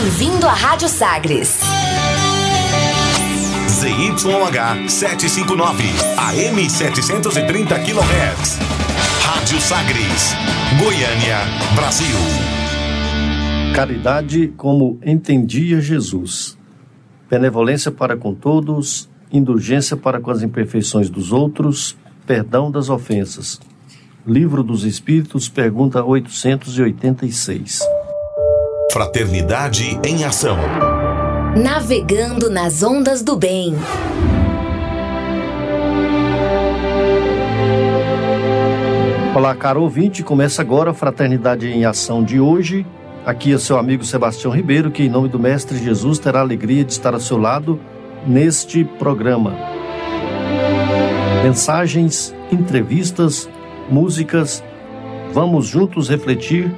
Bem-vindo à Rádio Sagres. ZYH 759, AM 730 kHz. Rádio Sagres, Goiânia, Brasil. Caridade como entendia Jesus. Benevolência para com todos, indulgência para com as imperfeições dos outros, perdão das ofensas. Livro dos Espíritos, pergunta 886. Fraternidade em ação. Navegando nas ondas do bem. Olá, caro ouvinte, começa agora a Fraternidade em Ação de hoje. Aqui é seu amigo Sebastião Ribeiro, que em nome do Mestre Jesus terá a alegria de estar ao seu lado neste programa. Mensagens, entrevistas, músicas, vamos juntos refletir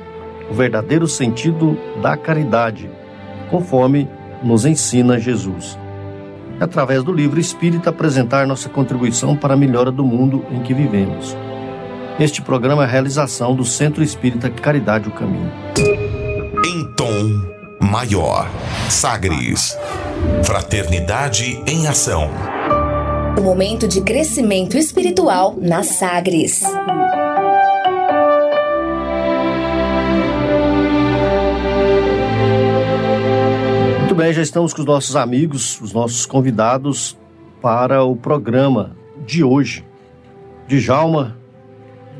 o verdadeiro sentido da caridade, conforme nos ensina Jesus. Através do livro Espírita, apresentar nossa contribuição para a melhora do mundo em que vivemos. Este programa é a realização do Centro Espírita Caridade o Caminho. Em tom maior. Sagres. Fraternidade em ação. O momento de crescimento espiritual na Sagres. Bem, já estamos com os nossos amigos, os nossos convidados para o programa de hoje. Djalma,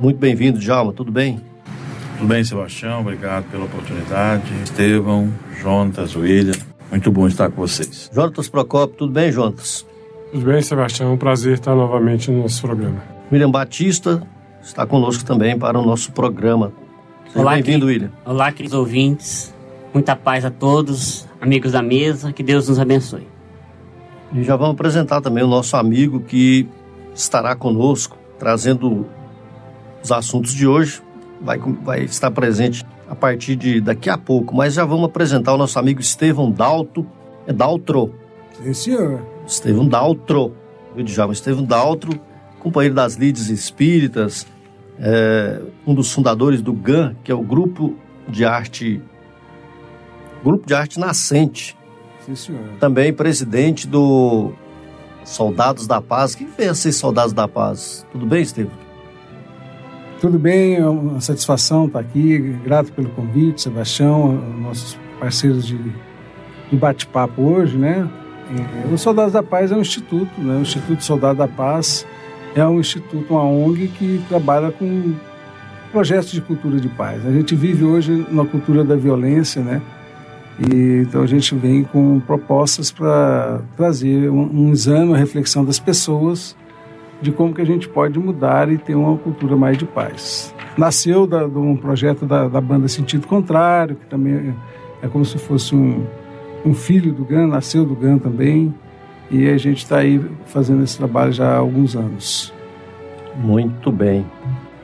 muito bem-vindo, Djalma, tudo bem? Tudo bem, Sebastião, obrigado pela oportunidade. Estevão, Jonatas, William, muito bom estar com vocês. Jonatas Procopio, tudo bem, Jonatas? Tudo bem, Sebastião, é um prazer estar novamente no nosso programa. William Batista está conosco também para o nosso programa. Seja Olá, bem-vindo, William. Olá, queridos ouvintes. Muita paz a todos, amigos da mesa. Que Deus nos abençoe. E já vamos apresentar também o nosso amigo que estará conosco, trazendo os assuntos de hoje. Vai, vai estar presente a partir de daqui a pouco, mas já vamos apresentar o nosso amigo Estevão Dalto. É Daltro. Sim, senhor. Estevão Daltro. Viu, Djalma? Estevão Daltro, companheiro das Lides Espíritas, é, um dos fundadores do GAN, que é o Grupo de Arte Grupo de Arte Nascente Sim, senhor. também presidente do Soldados da Paz. Quem fez ser Soldados da Paz? Tudo bem, Estevam? Tudo bem, é uma satisfação estar aqui. Grato pelo convite, Sebastião, nossos parceiros de, de bate-papo hoje, né? É, O Soldados da Paz é um instituto, né? O Instituto Soldado da Paz é um instituto, uma ONG que trabalha com projetos de cultura de paz. A gente vive hoje na cultura da violência, né? E, então a gente vem com propostas para trazer um, um exame, uma reflexão das pessoas de como que a gente pode mudar e ter uma cultura mais de paz. Nasceu da, de um projeto da, da banda Sentido Contrário, que também é, é como se fosse um, um filho do GAN, nasceu do GAN também, e a gente está aí fazendo esse trabalho já há alguns anos. Muito bem.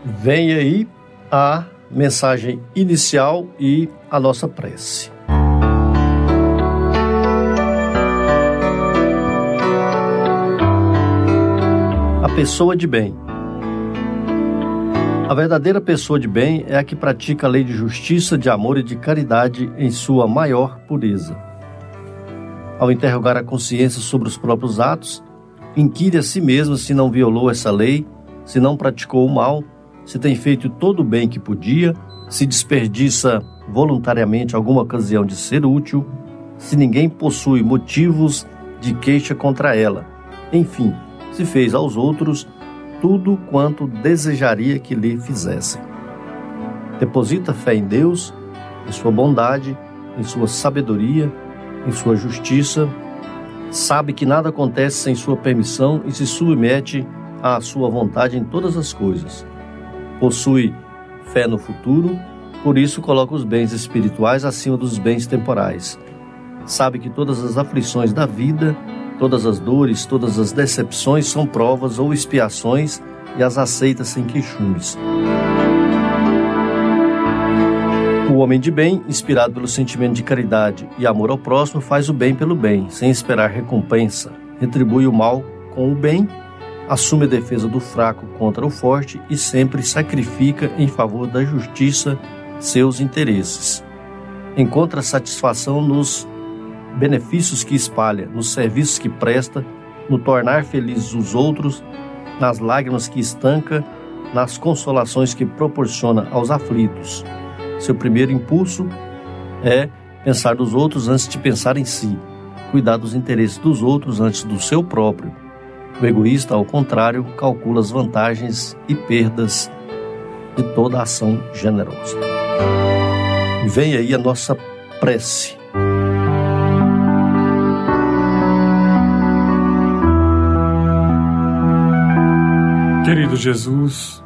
Vem aí a mensagem inicial e a nossa prece. Pessoa de bem. A verdadeira pessoa de bem é a que pratica a lei de justiça, de amor e de caridade em sua maior pureza. Ao interrogar a consciência sobre os próprios atos, inquire a si mesmo se não violou essa lei, se não praticou o mal, se tem feito todo o bem que podia, se desperdiça voluntariamente alguma ocasião de ser útil, se ninguém possui motivos de queixa contra ela. Enfim, se fez aos outros tudo quanto desejaria que lhe fizessem. Deposita fé em Deus, em sua bondade, em sua sabedoria, em sua justiça, sabe que nada acontece sem sua permissão e se submete à sua vontade em todas as coisas. Possui fé no futuro, por isso coloca os bens espirituais acima dos bens temporais. Sabe que todas as aflições da vida, todas as dores, todas as decepções são provas ou expiações e as aceita sem queixumes. O homem de bem, inspirado pelo sentimento de caridade e amor ao próximo, faz o bem pelo bem, sem esperar recompensa. Retribui o mal com o bem, assume a defesa do fraco contra o forte e sempre sacrifica em favor da justiça seus interesses. encontra satisfação nos benefícios que espalha, nos serviços que presta, no tornar felizes os outros, nas lágrimas que estanca, nas consolações que proporciona aos aflitos. Seu primeiro impulso é pensar dos outros antes de pensar em si, cuidar dos interesses dos outros antes do seu próprio. O egoísta, ao contrário, calcula as vantagens e perdas de toda ação generosa. Vem aí a nossa prece. Querido Jesus,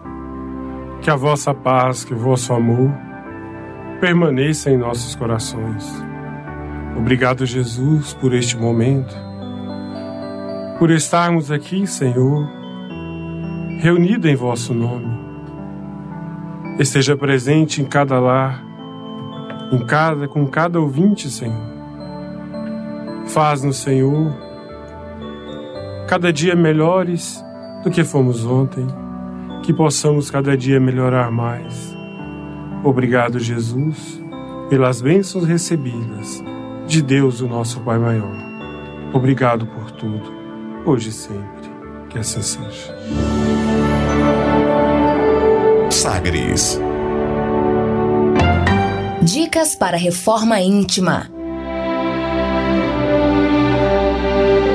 que a vossa paz, que o vosso amor permaneça em nossos corações. Obrigado, Jesus, por este momento, por estarmos aqui, Senhor, reunidos em vosso nome. Esteja presente em cada lar, em cada com cada ouvinte, Senhor. Faz-nos, Senhor, cada dia melhores do que fomos ontem, que possamos cada dia melhorar mais. Obrigado, Jesus, pelas bênçãos recebidas de Deus, o nosso Pai maior. Obrigado por tudo, hoje e sempre. Que assim seja. Sagres. Dicas para reforma íntima.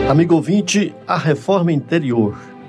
Amigo ouvinte, a reforma interior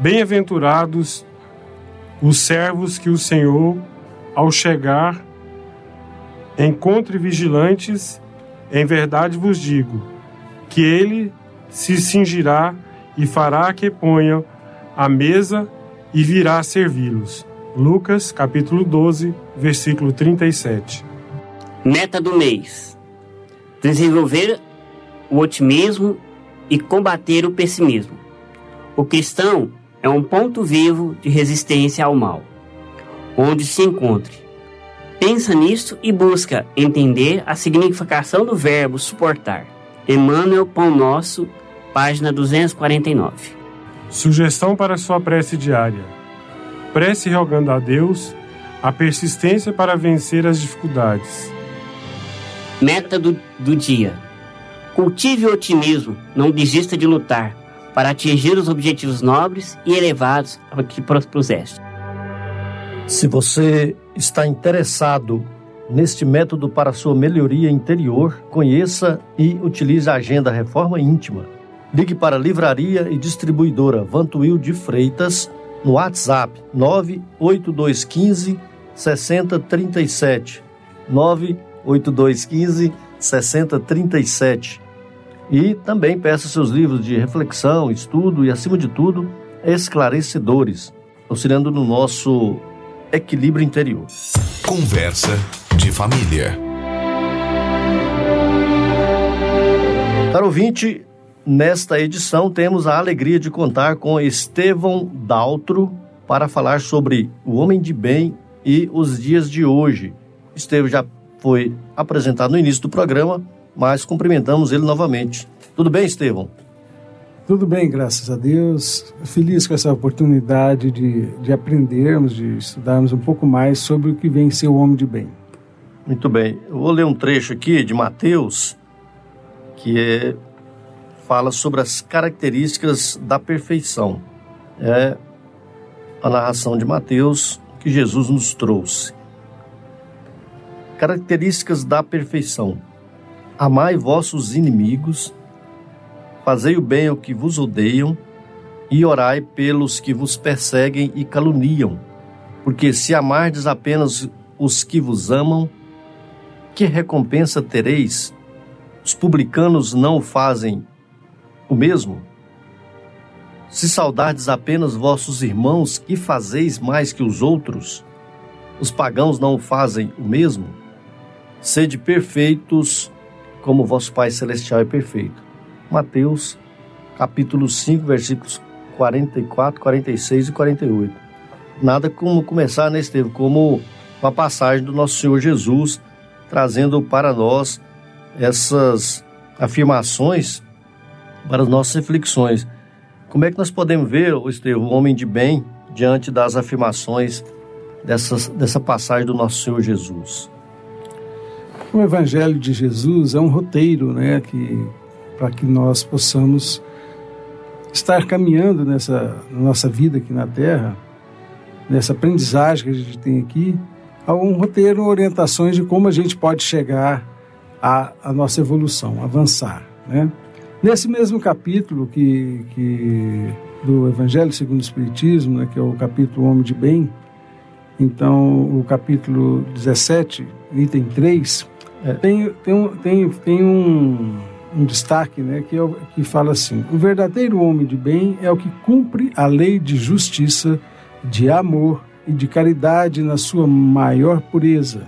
Bem-aventurados os servos que o Senhor, ao chegar, encontre vigilantes, em verdade vos digo, que ele se cingirá e fará que ponham a mesa e virá servi-los. Lucas, capítulo 12, versículo 37. Meta do mês: desenvolver o otimismo e combater o pessimismo. O cristão é um ponto vivo de resistência ao mal, onde se encontre. Pensa nisto e busca entender a significação do verbo suportar. Emmanuel Pão Nosso, página 249. Sugestão para sua prece diária: prece rogando a Deus a persistência para vencer as dificuldades. Meta do, do dia: cultive o otimismo, não desista de lutar para atingir os objetivos nobres e elevados que propuseste. Se você está interessado neste método para sua melhoria interior, conheça e utilize a Agenda Reforma Íntima. Ligue para a Livraria e Distribuidora Vantuil de Freitas no WhatsApp 98215 6037 98215 6037 e também peça seus livros de reflexão, estudo e, acima de tudo, esclarecedores, auxiliando no nosso equilíbrio interior. Conversa de família. Caro ouvinte, nesta edição temos a alegria de contar com Estevão Daltro para falar sobre o homem de bem e os dias de hoje. Estevão já foi apresentado no início do programa, mas cumprimentamos ele novamente. Tudo bem, Estevão? Tudo bem, graças a Deus. Feliz com essa oportunidade de, de aprendermos, de estudarmos um pouco mais sobre o que vem ser o homem de bem. Muito bem. Eu vou ler um trecho aqui de Mateus, que é, fala sobre as características da perfeição. É a narração de Mateus que Jesus nos trouxe. Características da perfeição. Amai vossos inimigos, fazei o bem ao que vos odeiam, e orai pelos que vos perseguem e caluniam. Porque se amardes apenas os que vos amam, que recompensa tereis? Os publicanos não fazem o mesmo? Se saudardes apenas vossos irmãos, que fazeis mais que os outros? Os pagãos não fazem o mesmo? Sede perfeitos, como vosso Pai Celestial é perfeito. Mateus, capítulo 5, versículos 44, 46 e 48. Nada como começar, né, Estevam, como uma passagem do nosso Senhor Jesus, trazendo para nós essas afirmações para as nossas reflexões. Como é que nós podemos ver, Estevam, o homem de bem, diante das afirmações dessas, dessa passagem do nosso Senhor Jesus? O Evangelho de Jesus é um roteiro, né, que para que nós possamos estar caminhando nessa nossa vida aqui na Terra, nessa aprendizagem que a gente tem aqui, há um roteiro, orientações de como a gente pode chegar à, à nossa evolução, avançar, né? Nesse mesmo capítulo que, que do Evangelho segundo o Espiritismo, né, que é o capítulo Homem de Bem, então o capítulo 17, item 3, é. tem, tem, um, tem, tem um, um destaque né, que, é, que fala assim: o verdadeiro homem de bem é o que cumpre a lei de justiça, de amor e de caridade na sua maior pureza.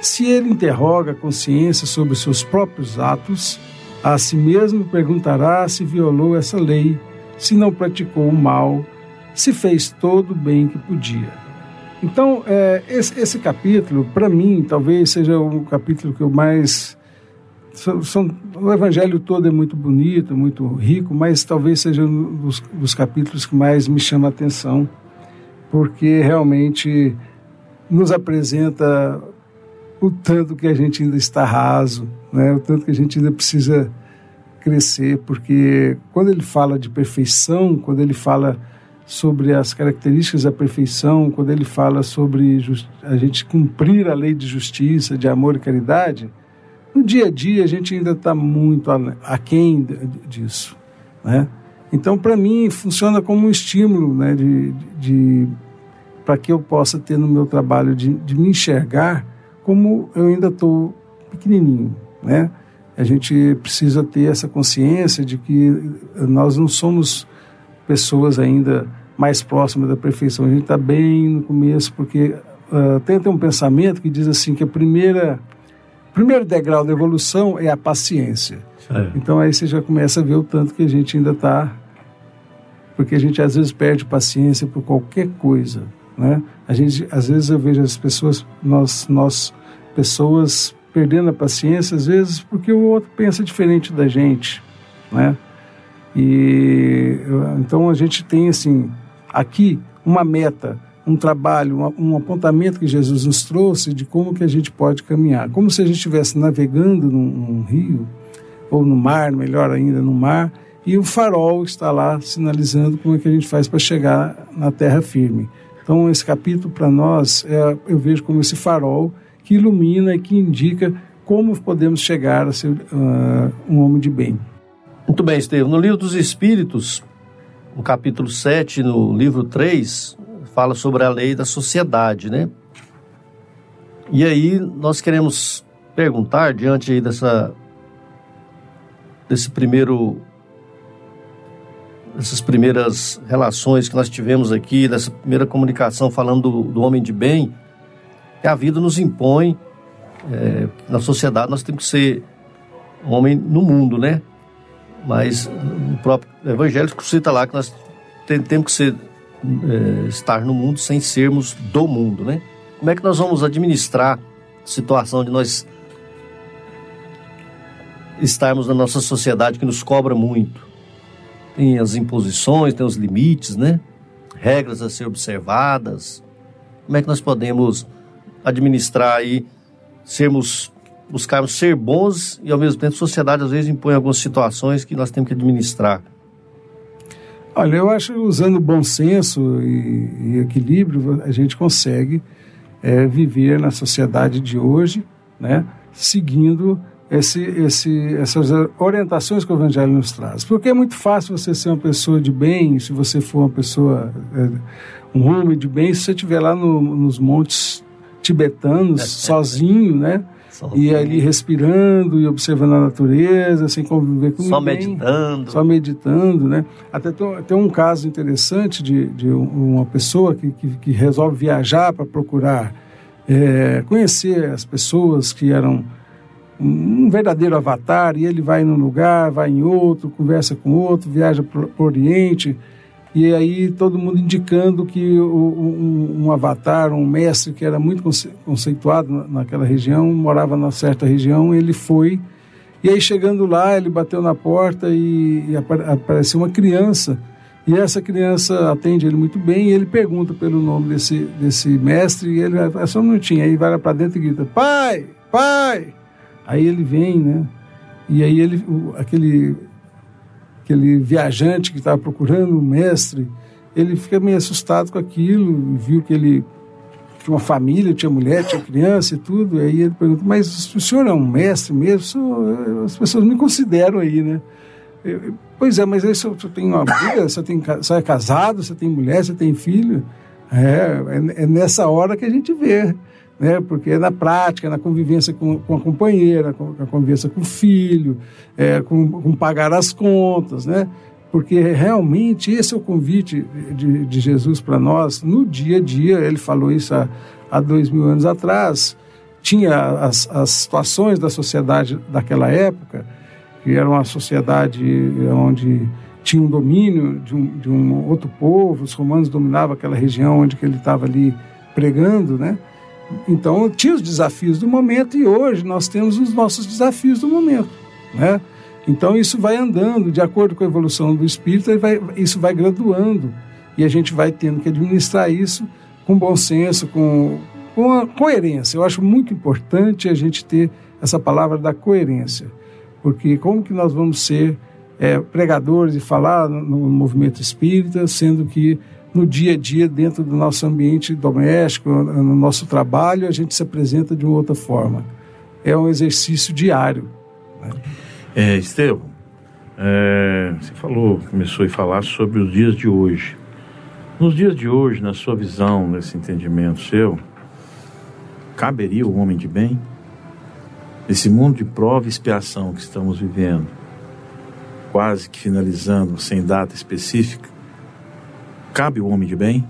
Se ele interroga a consciência sobre seus próprios atos, a si mesmo perguntará se violou essa lei, se não praticou o mal, se fez todo o bem que podia. Então, é, esse, esse, capítulo, para mim, talvez seja o capítulo que eu mais. São, são, o evangelho todo é muito bonito, muito rico, mas talvez seja um dos, dos capítulos que mais me chama a atenção, porque realmente nos apresenta o tanto que a gente ainda está raso, né? o tanto que a gente ainda precisa crescer, porque quando ele fala de perfeição, quando ele fala sobre as características da perfeição, quando ele fala sobre a gente cumprir a lei de justiça, de amor e caridade, no dia a dia a gente ainda está muito aquém disso, né? Então, para mim, funciona como um estímulo né, de, de, para que eu possa ter no meu trabalho de, de me enxergar como eu ainda estou pequenininho, né? A gente precisa ter essa consciência de que nós não somos pessoas ainda mais próximas da perfeição. A gente está bem no começo, porque uh, tem, tem um pensamento que diz assim que a primeira primeiro degrau da evolução é a paciência. É. Então aí você já começa a ver o tanto que a gente ainda está, porque a gente às vezes perde paciência por qualquer coisa, né? A gente às vezes eu vejo as pessoas, nós nós pessoas perdendo a paciência às vezes porque o outro pensa diferente da gente, né? E então a gente tem assim aqui uma meta, um trabalho, um, apontamento que Jesus nos trouxe de como que a gente pode caminhar, como se a gente estivesse navegando num, num rio ou no mar, melhor ainda no mar, e o farol está lá sinalizando como é que a gente faz para chegar na terra firme. Então esse capítulo para nós é, eu vejo como esse farol que ilumina e que indica como podemos chegar a ser uh, um homem de bem. Muito bem, Estevam. No livro dos Espíritos, no capítulo 7, no livro 3, fala sobre a lei da sociedade, né? E aí nós queremos perguntar, diante aí dessa, desse primeiro, dessas primeiras relações que nós tivemos aqui, dessa primeira comunicação falando do, do homem de bem, que a vida nos impõe, é, na sociedade nós temos que ser homem no mundo, né? Mas o próprio Evangelho cita lá que nós temos que ser, é, estar no mundo sem sermos do mundo, né? Como é que nós vamos administrar a situação de nós estarmos na nossa sociedade que nos cobra muito? Tem as imposições, tem os limites, né? Regras a ser observadas. Como é que nós podemos administrar aí, sermos buscarmos ser bons e ao mesmo tempo a sociedade às vezes impõe algumas situações que nós temos que administrar. Olha, eu acho que usando bom senso e, e equilíbrio a gente consegue é, viver na sociedade de hoje, né, seguindo esse, esse, essas orientações que o Evangelho nos traz. Porque é muito fácil você ser uma pessoa de bem, se você for uma pessoa, é, um homem de bem, se você estiver lá no, nos montes tibetanos, sozinho, né? E ali respirando e observando a natureza, sem conviver com só ninguém. Só meditando. Só meditando, né? Até tem um caso interessante de, de uma pessoa que, que, que resolve viajar para procurar é, conhecer as pessoas que eram um verdadeiro avatar, e ele vai num lugar, vai em outro, conversa com outro, viaja para o Oriente, e aí todo mundo indicando que um, um, avatar, um mestre que era muito conceituado naquela região, morava na certa região, ele foi, e aí chegando lá, ele bateu na porta e, e apareceu uma criança, e essa criança atende ele muito bem, e ele pergunta pelo nome desse, desse mestre, e ele, é só um minutinho, aí vai lá para dentro e grita, pai, pai, Aí ele vem, né? E aí ele, aquele, aquele viajante que estava procurando o mestre, ele fica meio assustado com aquilo, viu que ele tinha uma família, tinha mulher, tinha criança e tudo. E aí ele pergunta, mas o senhor é um mestre mesmo? As pessoas me consideram aí, né? Eu, pois é, mas aí você tem uma vida, você, tem, você é casado, você tem mulher, você tem filho. É, é, é nessa hora que a gente vê né? porque é na prática, na convivência com, com a companheira, com a convivência com o filho, é, com, com, pagar as contas, né? porque realmente esse é o convite de, de Jesus para nós no dia a dia. Ele falou isso há, há dois mil anos atrás. Tinha as, as situações da sociedade daquela época, que era uma sociedade onde tinha um domínio de um, de um outro povo, os romanos dominavam aquela região onde ele estava ali pregando, né? Então, tinha os desafios do momento e hoje nós temos os nossos desafios do momento, né? Então, isso vai andando, de acordo com a evolução do espírito, vai, isso vai graduando e a gente vai tendo que administrar isso com bom senso, com, com coerência. Eu acho muito importante a gente ter essa palavra da coerência, porque como que nós vamos ser é, pregadores e falar no, no movimento espírita, sendo que no dia a dia, dentro do nosso ambiente doméstico, no nosso trabalho, a gente se apresenta de uma outra forma. É um exercício diário. Né? É, é, você falou, começou a falar sobre os dias de hoje. Nos dias de hoje, na sua visão, nesse entendimento seu, caberia o homem de bem? Nesse mundo de prova e expiação que estamos vivendo, quase que finalizando, sem data específica, cabe o homem de bem?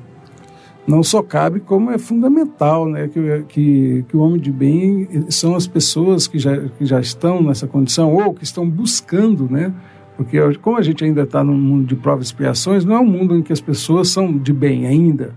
Não só cabe, como é fundamental, né? Que, que, que o homem de bem são as pessoas que já, que já estão nessa condição ou que estão buscando, né? Porque como a gente ainda está num mundo de provas e expiações, não é um mundo em que as pessoas são de bem ainda.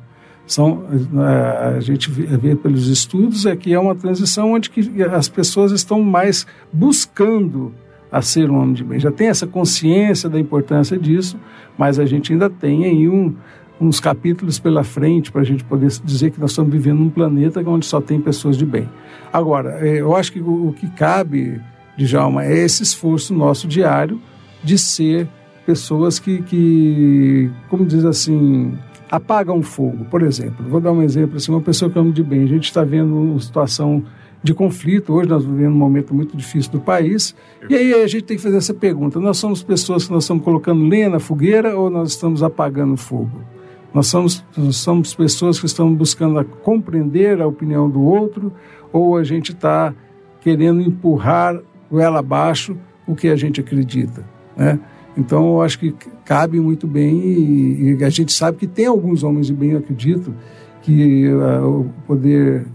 São, eh, a gente vê pelos estudos é que é uma transição onde que as pessoas estão mais buscando a ser um homem de bem. Já tem essa consciência da importância disso, mas a gente ainda tem aí um, uns capítulos pela frente para a gente poder dizer que nós estamos vivendo num planeta onde só tem pessoas de bem. Agora, é, eu acho que o, que cabe, Djalma, é esse esforço nosso diário de ser pessoas que, que como diz assim, apagam fogo. Por exemplo, vou dar um exemplo assim, uma pessoa que ama de bem, a gente está vendo uma situação de conflito. Hoje nós vivemos um momento muito difícil do país. E aí a gente tem que fazer essa pergunta: nós somos pessoas que nós estamos colocando lenha na fogueira ou nós estamos apagando fogo? Nós somos, nós somos pessoas que estamos buscando compreender a opinião do outro ou a gente está querendo empurrar ela abaixo o que a gente acredita, né? Então, eu acho que cabe muito bem e, e a gente sabe que tem alguns homens de bem, eu acredito, que uh, o poder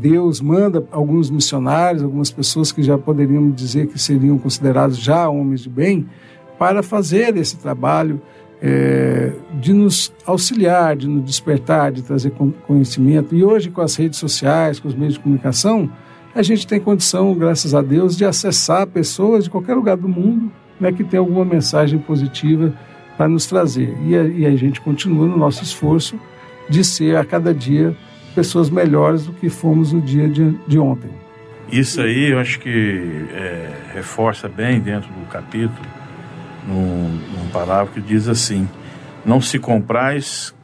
Deus manda alguns missionários, algumas pessoas que já poderiam dizer que seriam considerados já homens de bem, para fazer esse trabalho é, de nos auxiliar, de nos despertar, de trazer conhecimento. E hoje, com as redes sociais, com os meios de comunicação, a gente tem condição, graças a Deus, de acessar pessoas de qualquer lugar do mundo né, que tem alguma mensagem positiva para nos trazer. E a, e a gente continua no nosso esforço de ser a cada dia pessoas melhores do que fomos no dia de, de ontem. Isso aí eu acho que é, reforça bem dentro do capítulo num, num parágrafo que diz assim: Não se comprais,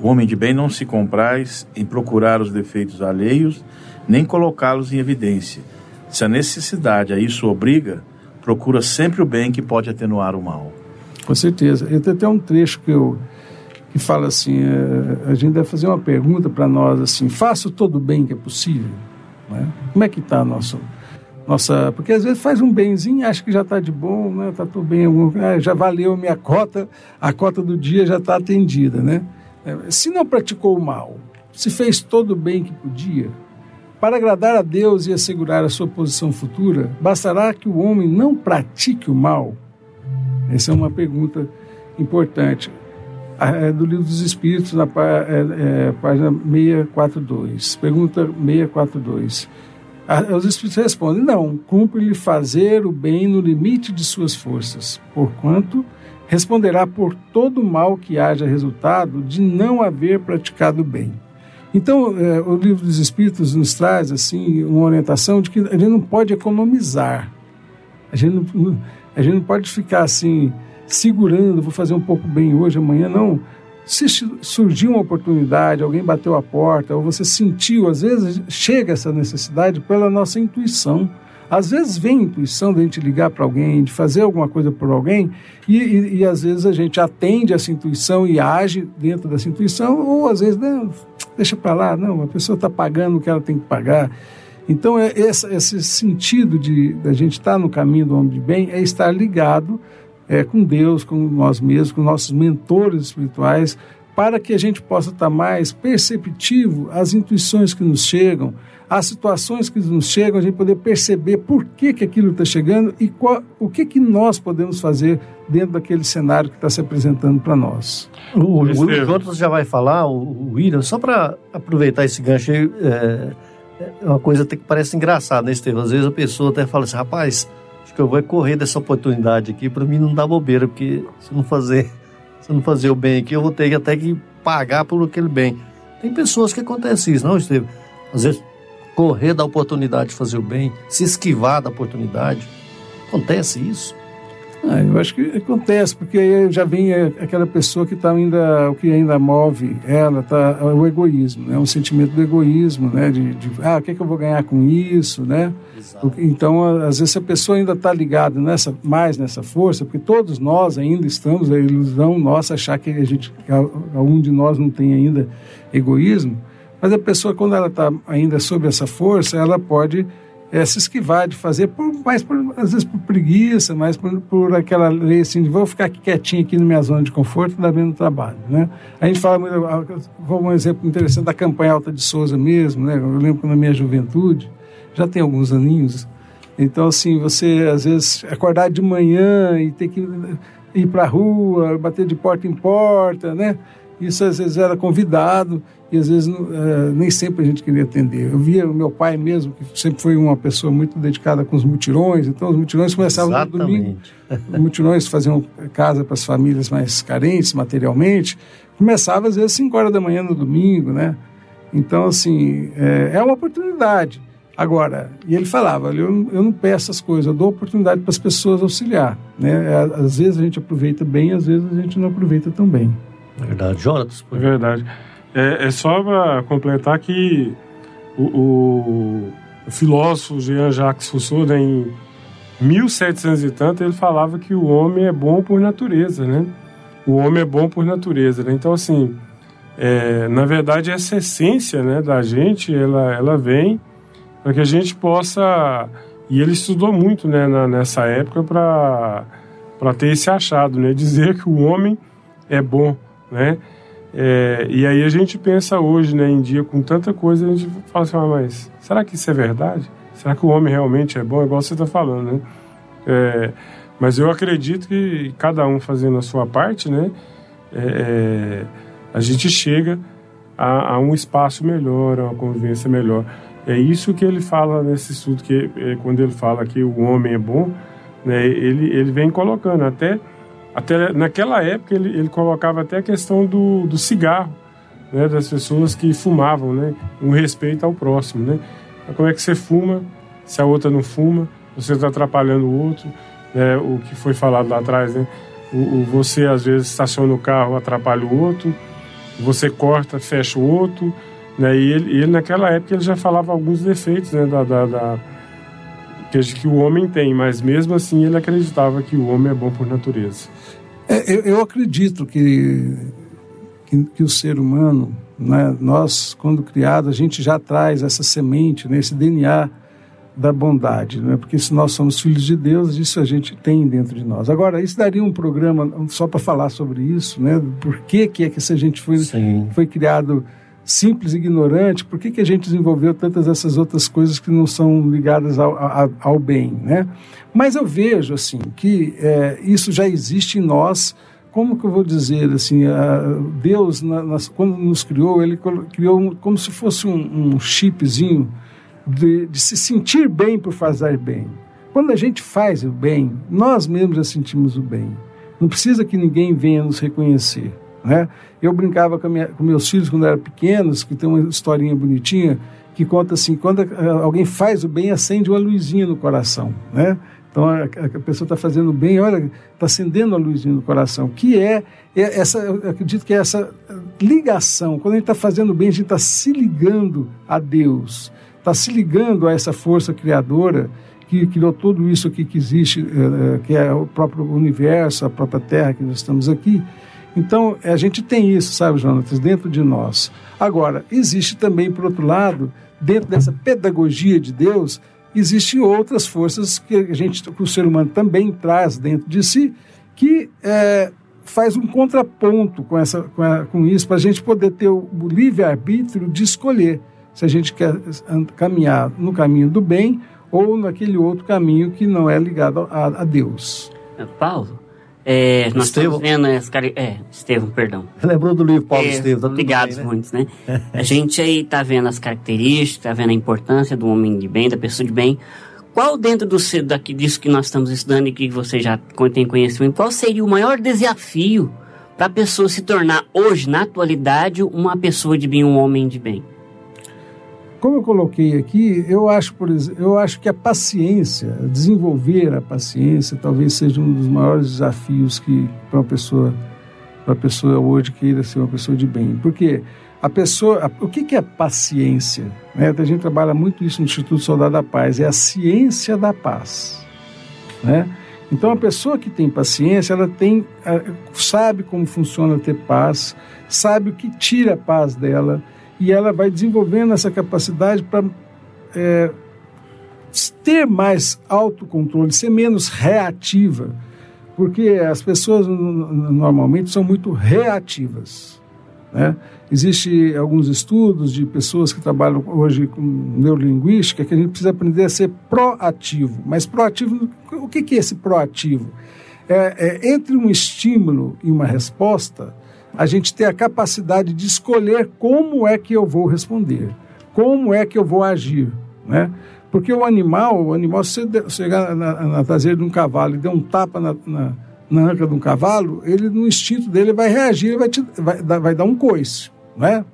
o homem de bem não se comprais em procurar os defeitos alheios, nem colocá-los em evidência. Se a necessidade a isso obriga, procura sempre o bem que pode atenuar o mal. Com certeza. Tenho até um trecho que eu que fala assim, é, a gente deve fazer uma pergunta para nós assim, faço todo o bem que é possível? Né? Como é que está a nossa porque às vezes faz um benzinho, acha que já está de bom, né? Tá tudo bem, é, já valeu minha cota, a cota do dia já está atendida, né? É, se não praticou o mal, se fez todo o bem que podia, Para agradar a Deus e assegurar a sua posição futura, bastará que o homem não pratique o mal? Essa é uma pergunta importante. É do Livro dos Espíritos, na é, é, página 642. Pergunta 642. Os Espíritos respondem: não, cumpre-lhe fazer o bem no limite de suas forças, porquanto responderá por todo mal que haja resultado de não haver praticado o bem. Então, é, o livro dos Espíritos nos traz assim uma orientação de que a gente não pode economizar. A gente não, a gente não pode ficar assim segurando, vou fazer um pouco bem hoje, amanhã não. Se surgiu uma oportunidade, alguém bateu a porta, ou você sentiu, às vezes chega essa necessidade pela nossa intuição. Às vezes vem a intuição de a gente ligar para alguém, de fazer alguma coisa por alguém, e, e, e, às vezes a gente atende essa intuição e age dentro dessa intuição, ou às vezes, não, deixa para lá, não, a pessoa está pagando o que ela tem que pagar. Então, é esse, esse sentido de, a gente estar tá no caminho do homem de bem é estar ligado é, com Deus, com nós mesmos, com nossos mentores espirituais, para que a gente possa estar mais perceptivo às intuições que nos chegam, às situações que nos chegam, a gente poder perceber por que, que aquilo está chegando e qual, o que, que nós podemos fazer dentro daquele cenário que está se apresentando para nós. O, o, o já vai falar, o, o William, só para aproveitar esse gancho aí, é, é uma coisa que parece engraçada, né, Estevam? Às vezes a pessoa até fala assim, rapaz, que eu vou correr dessa oportunidade aqui para mim não dar bobeira, porque se não fazer, se não fazer o bem aqui, eu vou ter até que pagar por aquele bem. Tem pessoas que acontece isso, não, Estevam? Às vezes correr da oportunidade de fazer o bem, se esquivar da oportunidade. Acontece isso? Ah, eu acho que acontece, porque aí já vem aquela pessoa que está ainda, o que ainda move ela, tá, é o egoísmo, né? o sentimento do egoísmo, né? De, de ah, o que, é que eu vou ganhar com isso, né? Exato. Então, às vezes a pessoa ainda está ligada nessa, mais nessa força, porque todos nós ainda estamos, a ilusão nossa achar que a gente, que um de nós não tem ainda egoísmo, mas a pessoa quando ela está ainda sob essa força, ela pode é, se esquivar de fazer, por, mais por, às vezes por preguiça, mais por, por aquela lei assim, de vou ficar aqui quietinho aqui na minha zona de conforto, dá menos trabalho, né? A gente fala muito, vou um exemplo interessante da campanha Alta de Souza mesmo, né? Eu lembro que na minha juventude, já tem alguns aninhos, então assim, você às vezes acordar de manhã e ter que ir para a rua, bater de porta em porta, né? Isso às vezes era convidado, e às vezes uh, nem sempre a gente queria atender. Eu via o meu pai mesmo, que sempre foi uma pessoa muito dedicada com os mutirões, então os mutirões começavam Exatamente. no domingo. Os mutirões faziam casa para as famílias mais carentes materialmente, começava às vezes 5 horas da manhã no domingo, né? Então, assim, é, é uma oportunidade. Agora, e ele falava, eu, eu não peço as coisas, eu dou oportunidade para as pessoas auxiliar. Né? É, às vezes a gente aproveita bem, às vezes a gente não aproveita tão bem. É verdade, Jonas? É verdade. É, é só para completar que o, o, o, filósofo Jean-Jacques Rousseau, né, em 1700 e tanto, ele falava que o homem é bom por natureza, né? O homem é bom por natureza, né? Então, assim, é, na verdade, essa essência né, da gente, ela, ela vem para que a gente possa... E ele estudou muito né, na, nessa época para ter esse achado, né? Dizer que o homem é bom, né? É, e aí a gente pensa hoje, né, em dia, com tanta coisa, a gente fala assim, ah, mas será que isso é verdade? Será que o homem realmente é bom? Igual você está falando, né? É, mas eu acredito que cada um fazendo a sua parte, né, é, é a gente chega a, a, um espaço melhor, a uma convivência melhor. É isso que ele fala nesse estudo, que é, quando ele fala que o homem é bom, né, ele, ele vem colocando até até naquela época ele, ele colocava até a questão do, do cigarro, né, das pessoas que fumavam, né, um respeito ao próximo, né. Como é que você fuma se a outra não fuma? Você está atrapalhando o outro, né, o que foi falado lá atrás, né? O, o, você às vezes estaciona o carro, atrapalha o outro, você corta, fecha o outro, né? E ele, ele naquela época ele já falava alguns defeitos, né, da, da, da que, que o homem tem, mas mesmo assim ele acreditava que o homem é bom por natureza. É, eu, eu, acredito que, que, que, o ser humano, né, nós, quando criado, a gente já traz essa semente, né, esse DNA da bondade, né, porque se nós somos filhos de Deus, isso a gente tem dentro de nós. Agora, isso daria um programa só para falar sobre isso, né, por que, que é que essa gente foi, foi criado simples e ignorante, por que, que a gente desenvolveu tantas essas outras coisas que não são ligadas ao, ao, ao bem, né? Mas eu vejo, assim, que é, isso já existe em nós, como que eu vou dizer, assim, Deus, na, quando nos criou, ele criou como se fosse um, um chipzinho de, de se sentir bem por fazer bem. Quando a gente faz o bem, nós mesmos já sentimos o bem. Não precisa que ninguém venha nos reconhecer. Né? Eu brincava com, minha, com meus filhos quando eram pequenos, que tem uma historinha bonitinha, que conta assim, quando alguém faz o bem, acende uma luzinha no coração, né? Então a, a pessoa está fazendo bem, olha, está acendendo a luzinha no coração, que é, é, essa, eu acredito que é essa ligação. Quando a gente está fazendo bem, a gente está se ligando a Deus, está se ligando a essa força criadora que criou tudo isso aqui que existe, eh, eh, que é o próprio universo, a própria Terra que nós estamos aqui. Então, a gente tem isso, sabe, Jonatas, dentro de nós. Agora, existe também, por outro lado, dentro dessa pedagogia de Deus, existem outras forças que a gente, que o ser humano também traz dentro de si, que é, faz um contraponto com, essa, com, a, com isso, para a gente poder ter o, livre-arbítrio de escolher se a gente quer caminhar no caminho do bem ou naquele outro caminho que não é ligado a, a Deus. Paulo, é, nós Estevão. estamos vendo as cari... É, Estevão, perdão. Lembrou do livro Paulo é, Estevão, tá ligados bem, né? muitos, né? a gente aí tá vendo as características, tá vendo a importância do homem de bem, da pessoa de bem. Qual dentro do daqui disso que nós estamos estudando e que você já tem conhecimento, qual seria o maior desafio para a pessoa se tornar hoje, na atualidade, uma pessoa de bem, um homem de bem? Como eu coloquei aqui, eu acho, por exemplo, eu acho que a paciência, desenvolver a paciência, talvez seja um dos maiores desafios que para uma pessoa, para pessoa hoje queira ser uma pessoa de bem. Porque a pessoa, a, o que, que é paciência? Né? A gente trabalha muito isso no Instituto Soldado da Paz, é a ciência da paz, né? Então a pessoa que tem paciência, ela tem, sabe como funciona ter paz, sabe o que tira a paz dela e ela vai desenvolvendo essa capacidade para é, ter mais autocontrole, ser menos reativa, porque as pessoas normalmente são muito reativas. Né? Existem alguns estudos de pessoas que trabalham hoje com neurolinguística que a gente precisa aprender a ser proativo. Mas proativo, o que é esse proativo? É, é entre um estímulo e uma resposta, a gente ter a capacidade de escolher como é que eu vou responder, como é que eu vou agir, né? Porque o animal, o animal, se você chegar na, na traseira de um cavalo e der um tapa na, na, na anca de um cavalo, ele, no instinto dele, vai reagir, vai, te, vai, vai dar um coice, né?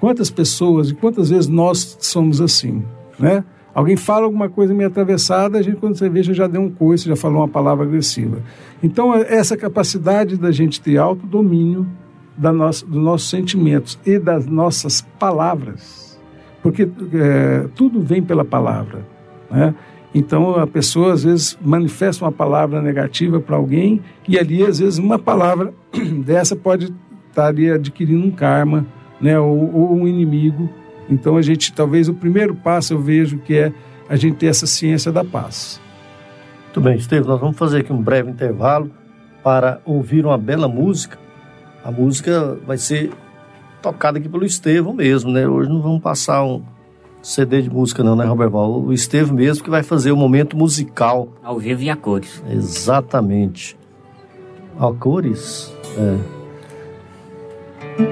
Quantas pessoas e quantas vezes nós somos assim, né? Alguém fala alguma coisa meio atravessada, a gente, quando você veja, já deu um coice, já falou uma palavra agressiva. Então, é essa capacidade da gente ter autodomínio da nossa, dos nossos sentimentos e das nossas palavras, porque é, tudo vem pela palavra, né? Então, a pessoa, às vezes, manifesta uma palavra negativa para alguém e ali, às vezes, uma palavra dessa pode estar ali adquirindo um karma, né? ou, ou um inimigo então a gente, talvez o primeiro passo eu vejo que é a gente ter essa ciência da paz. Muito bem, Estevam, nós vamos fazer aqui um breve intervalo para ouvir uma bela música. A música vai ser tocada aqui pelo Estevam mesmo, né? Hoje não vamos passar um CD de música não, né, Roberval? O Estevam mesmo que vai fazer o momento musical. Ao vivo e a cores. Exatamente. A cores? É.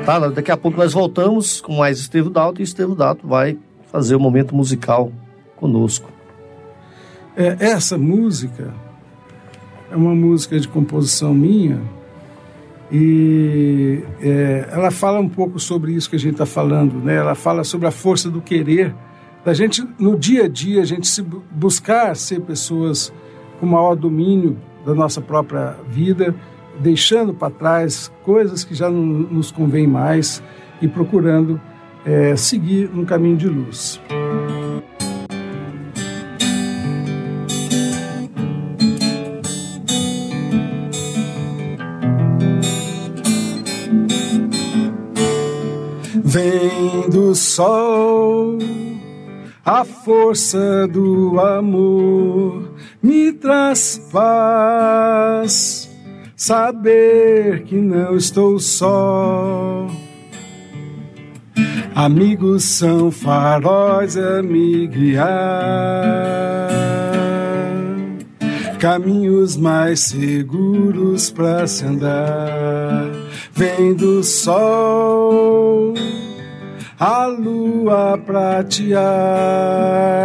Tá, daqui a pouco nós voltamos com mais Estevo Dalto e Estevo Dalto vai fazer o momento musical conosco. É, essa música é uma música de composição minha e é, ela fala um pouco sobre isso que a gente está falando, né? Ela fala sobre a força do querer, da gente no dia a dia a gente se buscar ser pessoas com maior domínio da nossa própria vida deixando para trás coisas que já não nos convém mais e procurando é, seguir um caminho de luz. Vem do sol a força do amor me traz paz saber que não estou só. Amigos são faróis a me guiar, caminhos mais seguros para se andar. Vem do sol, a lua pratear,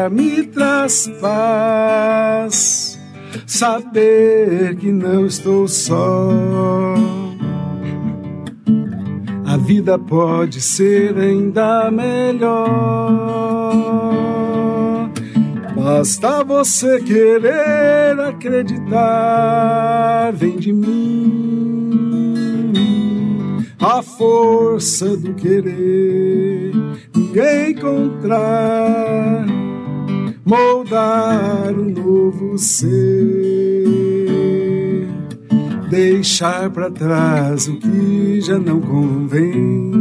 me traz paz, saber que não estou só. A vida pode ser ainda melhor. Basta você querer acreditar, vem de mim a força do querer me encontrar, moldar um novo ser deixar para trás o que já não convém.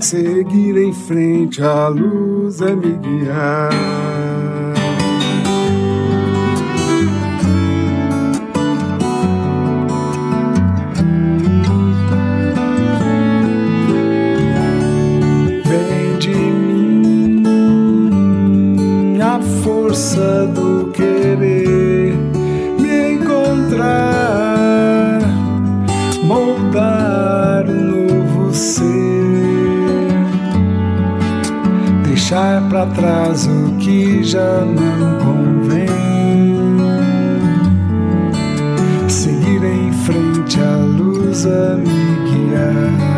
Seguir em frente, a luz a me guiar. Força do querer encontrar, moldar um novo ser, deixar para trás o que já não convém, seguir em frente a luz a me guiar.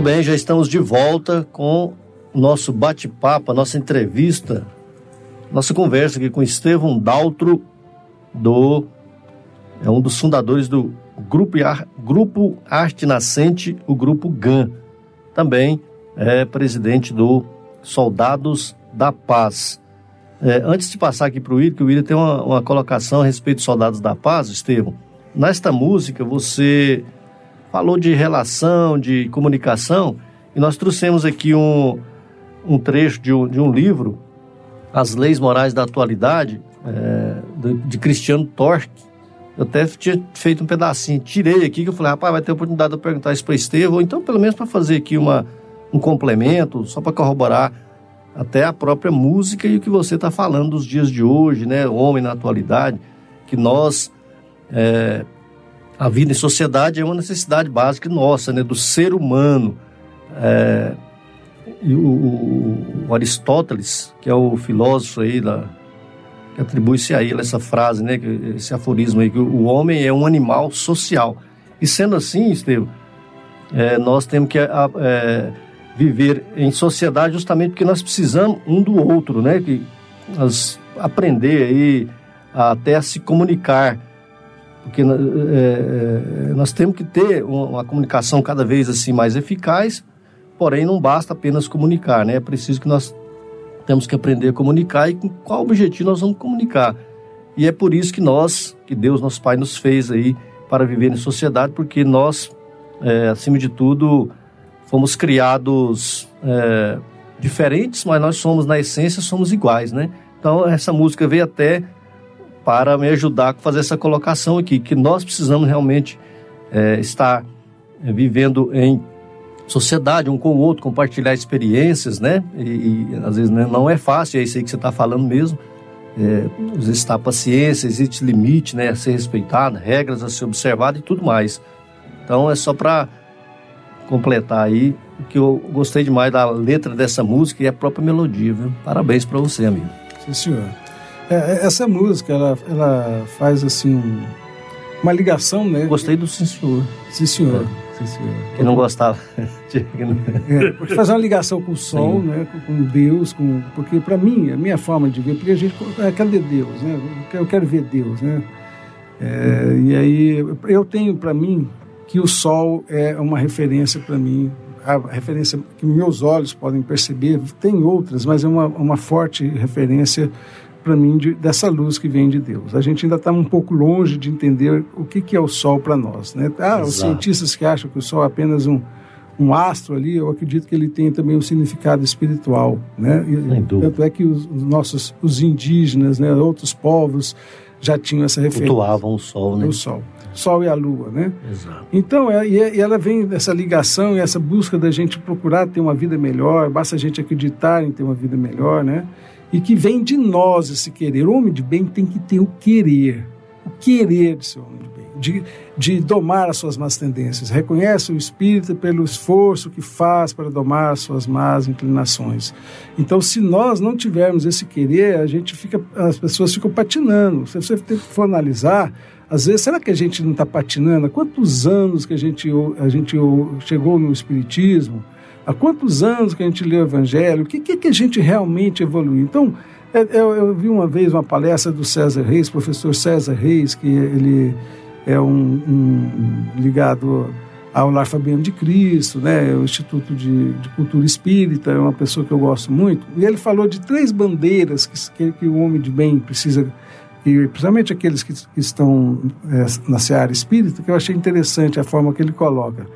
Muito bem, já estamos de volta com nosso bate-papo, nossa entrevista, nossa conversa aqui com Estevão Daltro, do, é um dos fundadores do Grupo, Grupo Arte Nascente, o Grupo GAN. Também é presidente do Soldados da Paz. É, antes de passar aqui para o William, que o William tem uma, uma colocação a respeito dos Soldados da Paz, Estevão. Nesta música, você falou de relação, de comunicação, e nós trouxemos aqui um, um trecho de um, de um livro, As Leis Morais da Atualidade, é, de, de, Cristiano Torque. Eu até tinha feito um pedacinho, tirei aqui, que eu falei, rapaz, vai ter oportunidade de eu perguntar isso para Estevão, ou então pelo menos para fazer aqui uma, um complemento, só para corroborar até a própria música e o que você está falando dos dias de hoje, né? O homem na atualidade, que nós é, a vida em sociedade é uma necessidade básica nossa, né, do ser humano. É, e o, o, Aristóteles, que é o filósofo aí da, que atribui-se a ele essa frase, né, esse aforismo aí, que o homem é um animal social. E sendo assim, Estevam, é, nós temos que é, viver em sociedade justamente porque nós precisamos um do outro, né? Que aprender aí até a se comunicar, porque é, nós temos que ter uma, uma, comunicação cada vez assim mais eficaz, porém não basta apenas comunicar, né? É preciso que nós temos que aprender a comunicar e com qual objetivo nós vamos comunicar. E é por isso que nós, que Deus, nosso Pai, nos fez aí para viver em sociedade, porque nós, é, acima de tudo, fomos criados é, diferentes, mas nós somos, na essência, somos iguais, né? Então, essa música veio até para me ajudar a fazer essa colocação aqui, que nós precisamos realmente é, estar é, vivendo em sociedade, um com o outro, compartilhar experiências, né? E, e às vezes né, não é fácil, é isso aí que você está falando mesmo, é, exercitar paciência, existe limite né, a ser respeitado, regras a ser observado e tudo mais. Então é só para completar aí que eu gostei demais da letra dessa música e a própria melodia, viu? Parabéns para você, amigo. Sim, senhor. É, é, essa música, ela, ela faz assim um, uma ligação, né? Gostei do sim, senhor. Sim, senhor. É. Que não gostava. é, porque faz uma ligação com o sol, Sim. né, com, Deus, com, porque para mim, a minha forma de ver, porque a gente é, cadê Deus, né? Eu quero ver Deus, né? É, e aí eu tenho para mim que o sol é uma referência para mim, a referência que meus olhos podem perceber, tem outras, mas é uma, uma forte referência para mim de, dessa luz que vem de Deus. A gente ainda está um pouco longe de entender o que, que é o Sol para nós. Né? Ah, os cientistas que acham que o Sol é apenas um, um astro ali, eu acredito que ele tem também um significado espiritual. Né? E, tanto é que os, os, nossos os indígenas, né, outros povos, já tinham essa referência. Cultuavam o Sol, né? O Sol. Sol e a Lua, né? Exato. Então, é, é, e ela vem dessa ligação e essa busca da gente procurar ter uma vida melhor, basta a gente acreditar em ter uma vida melhor, né? E que vem de nós esse querer. O homem de bem tem que ter o querer, o querer de ser homem de bem, de, de domar as suas más tendências. Reconhece o espírito pelo esforço que faz para domar as suas más inclinações. Então, se nós não tivermos esse querer, a gente fica, as pessoas ficam patinando. Se você for analisar, às vezes, será que a gente não está patinando? Há quantos anos que a gente, a gente chegou no Espiritismo? Há quantos anos que a gente lê o Evangelho? O que, que, que a gente realmente evoluiu? Então, é, eu, eu, vi uma vez uma palestra do César Reis, professor César Reis, que ele é um, um ligado ao Lar Fabiano de Cristo, né, o Instituto de, de, Cultura Espírita, é uma pessoa que eu gosto muito, e ele falou de três bandeiras que, que, que o homem de bem precisa, e principalmente aqueles que, que estão é, na seara espírita, que eu achei interessante a forma que ele coloca.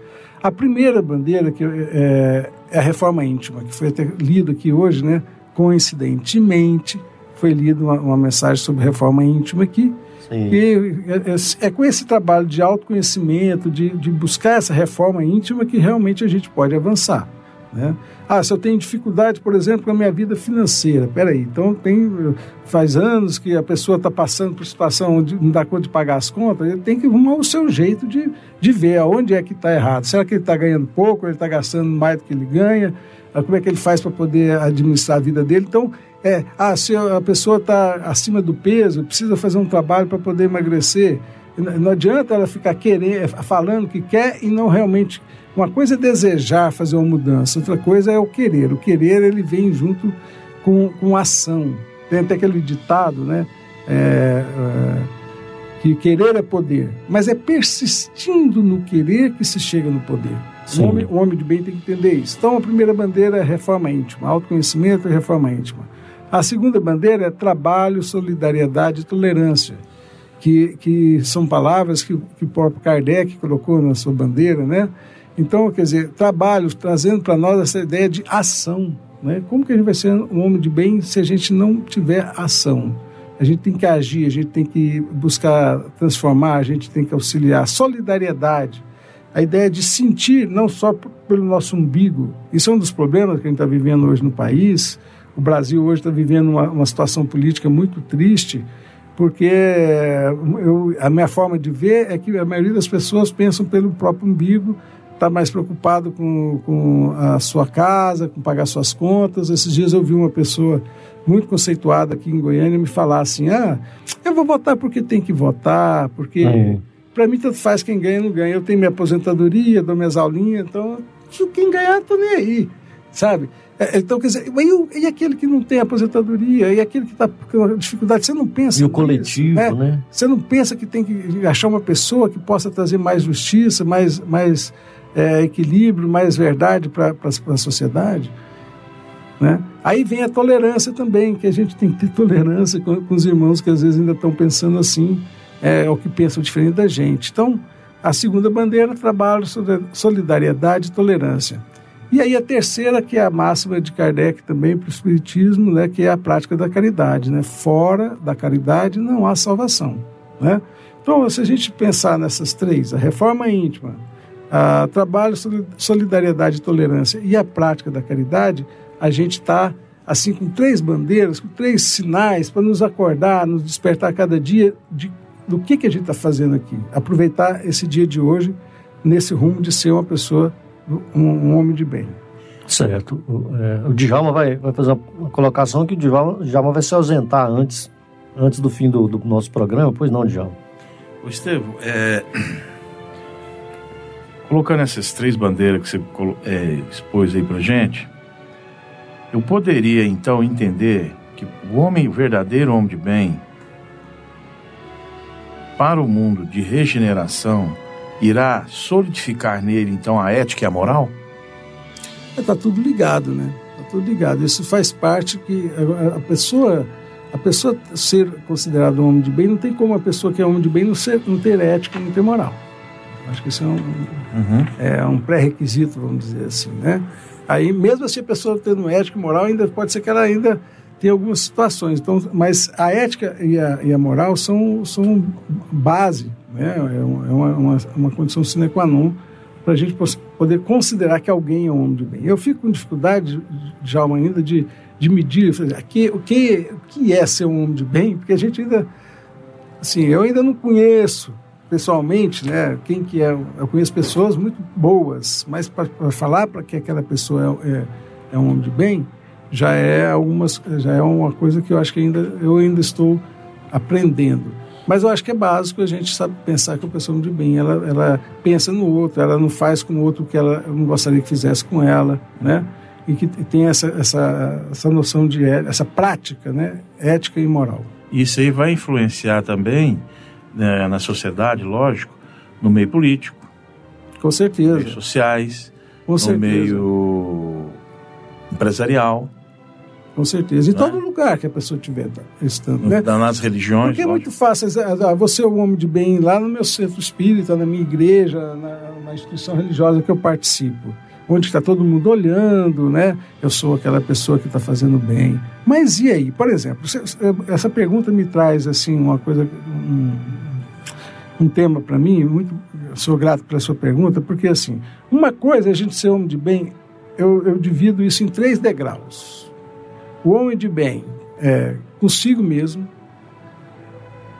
A primeira bandeira que é, é a reforma íntima, que foi até lido aqui hoje, né? Coincidentemente, foi lido uma, uma mensagem sobre reforma íntima aqui. Sim. E é, é, é, com esse trabalho de autoconhecimento, de, de buscar essa reforma íntima, que realmente a gente pode avançar. Né? Ah, se eu tenho dificuldade, por exemplo, com a minha vida financeira, peraí, então tem, faz anos que a pessoa está passando por situação onde não dá conta de pagar as contas, ele tem que arrumar o seu jeito de, de ver aonde é que está errado. Será que ele está ganhando pouco, ele está gastando mais do que ele ganha? Ah, como é que ele faz para poder administrar a vida dele? Então, é, ah, se a pessoa está acima do peso, precisa fazer um trabalho para poder emagrecer. Não adianta ela ficar querendo, falando que quer e não realmente uma coisa é desejar fazer uma mudança, outra coisa é o querer. O querer ele vem junto com, com ação. Tem até aquele ditado, né? É, é, que querer é poder, mas é persistindo no querer que se chega no poder. O homem, o homem de bem tem que entender isso. Então, a primeira bandeira é reforma íntima, autoconhecimento e reforma íntima. A segunda bandeira é trabalho, solidariedade e tolerância, que, que são palavras que, que o próprio Kardec colocou na sua bandeira, né? Então, quer dizer, trabalho trazendo para nós essa ideia de ação. Né? Como que a gente vai ser um homem de bem se a gente não tiver ação? A gente tem que agir, a gente tem que buscar transformar, a gente tem que auxiliar. Solidariedade. A ideia de sentir não só pelo nosso umbigo. Isso é um dos problemas que a gente está vivendo hoje no país. O Brasil hoje está vivendo uma, uma situação política muito triste, porque eu, a minha forma de ver é que a maioria das pessoas pensam pelo próprio umbigo está mais preocupado com, com a sua casa, com pagar suas contas. Esses dias eu vi uma pessoa muito conceituada aqui em Goiânia me falar assim: ah, eu vou votar porque tem que votar, porque uhum. para mim tanto faz quem ganha não ganha. Eu tenho minha aposentadoria, dou minhas aulinhas, então quem ganhar, tô nem aí, sabe? É, então, quer dizer, e, e, aquele que não tem aposentadoria, e aquele que está com dificuldade, você não pensa. E o coletivo, né? né? Você não pensa que tem que achar uma pessoa que possa trazer mais justiça, mais, mais é, equilíbrio, mais verdade para a sociedade? Né? Aí vem a tolerância também, que a gente tem que ter tolerância com, com os irmãos que às vezes ainda estão pensando assim, é, ou que pensam diferente da gente. Então, a segunda bandeira, trabalho, solidariedade e tolerância. E aí a terceira, que é a máxima de Kardec também para o Espiritismo, né, que é a prática da caridade. Né? Fora da caridade não há salvação. Né? Então, se a gente pensar nessas três, a reforma íntima, a trabalho, solidariedade e tolerância e a prática da caridade, a gente está assim com três bandeiras, com três sinais para nos acordar, nos despertar cada dia de, do que, que a gente está fazendo aqui. Aproveitar esse dia de hoje nesse rumo de ser uma pessoa um, um homem de bem. Certo. O, é, o Djalma vai, vai fazer uma colocação que o Djalma, Djalma vai se ausentar antes, antes do fim do, do nosso programa, pois não, Djalma? O Estevam, é... colocando essas três bandeiras que você é, expôs aí pra gente, eu poderia então entender que o homem, o verdadeiro homem de bem, para o mundo de regeneração, irá solidificar nele então a ética e a moral? Está é, tudo ligado, né? Está tudo ligado. Isso faz parte que a, pessoa, a pessoa ser considerada um homem de bem, não tem como a pessoa que é homem de bem não, ser, não ter ética, não ter moral. Acho que isso é um, uhum. é um pré-requisito, vamos dizer assim, né? Aí, mesmo assim, a pessoa tendo ética e moral, ainda pode ser que ela ainda tenha algumas situações. Então, mas a ética e a, e a moral são, são base né? É, uma, é uma, uma condição sine qua non para a gente poder considerar que alguém é um homem de bem. Eu fico com dificuldade, já ainda, de, de medir aqui, o, que, o que é ser um homem de bem, porque a gente ainda, assim, eu ainda não conheço pessoalmente, né, quem que é, eu conheço pessoas muito boas, mas para falar para que aquela pessoa é, é, é, um homem de bem, já é algumas, já é uma coisa que eu acho que ainda, eu ainda estou aprendendo. Mas eu acho que é básico a gente sabe pensar que a pessoa de bem, ela, ela pensa no outro, ela não faz com o outro o que ela não gostaria que fizesse com ela, né? E que tem essa, essa, essa noção de essa prática, né? Ética e moral. Isso aí vai influenciar também né, na sociedade, lógico, no meio político. Com certeza. No meio sociais, com no certeza. meio empresarial. Com certeza. Em todo lugar que a pessoa estiver estando. Né? Nas religiões. Porque é muito fácil. Você é um homem de bem lá no meu centro espírita, na minha igreja, na, na instituição religiosa que eu participo. Onde está todo mundo olhando, né? Eu sou aquela pessoa que está fazendo bem. Mas e aí? Por exemplo, essa pergunta me traz assim uma coisa, um, um tema para mim. Muito, sou grato pela sua pergunta, porque assim, uma coisa é a gente ser homem de bem. Eu, eu divido isso em três degraus o homem de bem é consigo mesmo.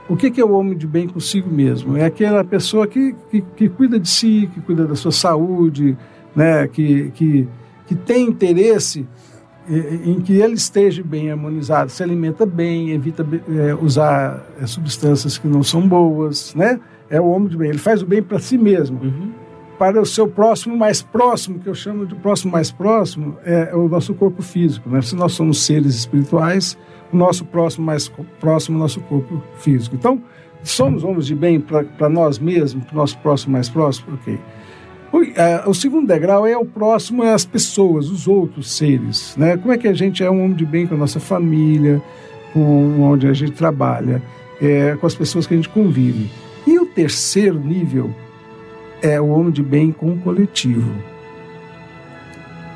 O que, que é o homem de bem consigo mesmo? É aquela pessoa que, que, que cuida de si, que cuida da sua saúde, né? que, que, que tem interesse em que ele esteja bem harmonizado, se alimenta bem, evita é, usar é, substâncias que não são boas, né? É o homem de bem. Ele faz o bem para si mesmo. Uhum para o seu próximo mais próximo, que eu chamo de próximo mais próximo, é, é o nosso corpo físico. Né? Se nós somos seres espirituais, o nosso próximo mais próximo é o nosso corpo físico. Então, somos homens de bem para nós mesmos, para o nosso próximo mais próximo? Ok. O, é, o, segundo degrau é o próximo, é as pessoas, os outros seres. Né? Como é que a gente é um homem de bem com a nossa família, com onde a gente trabalha, é, com as pessoas que a gente convive. E o terceiro nível é o homem de bem com o coletivo.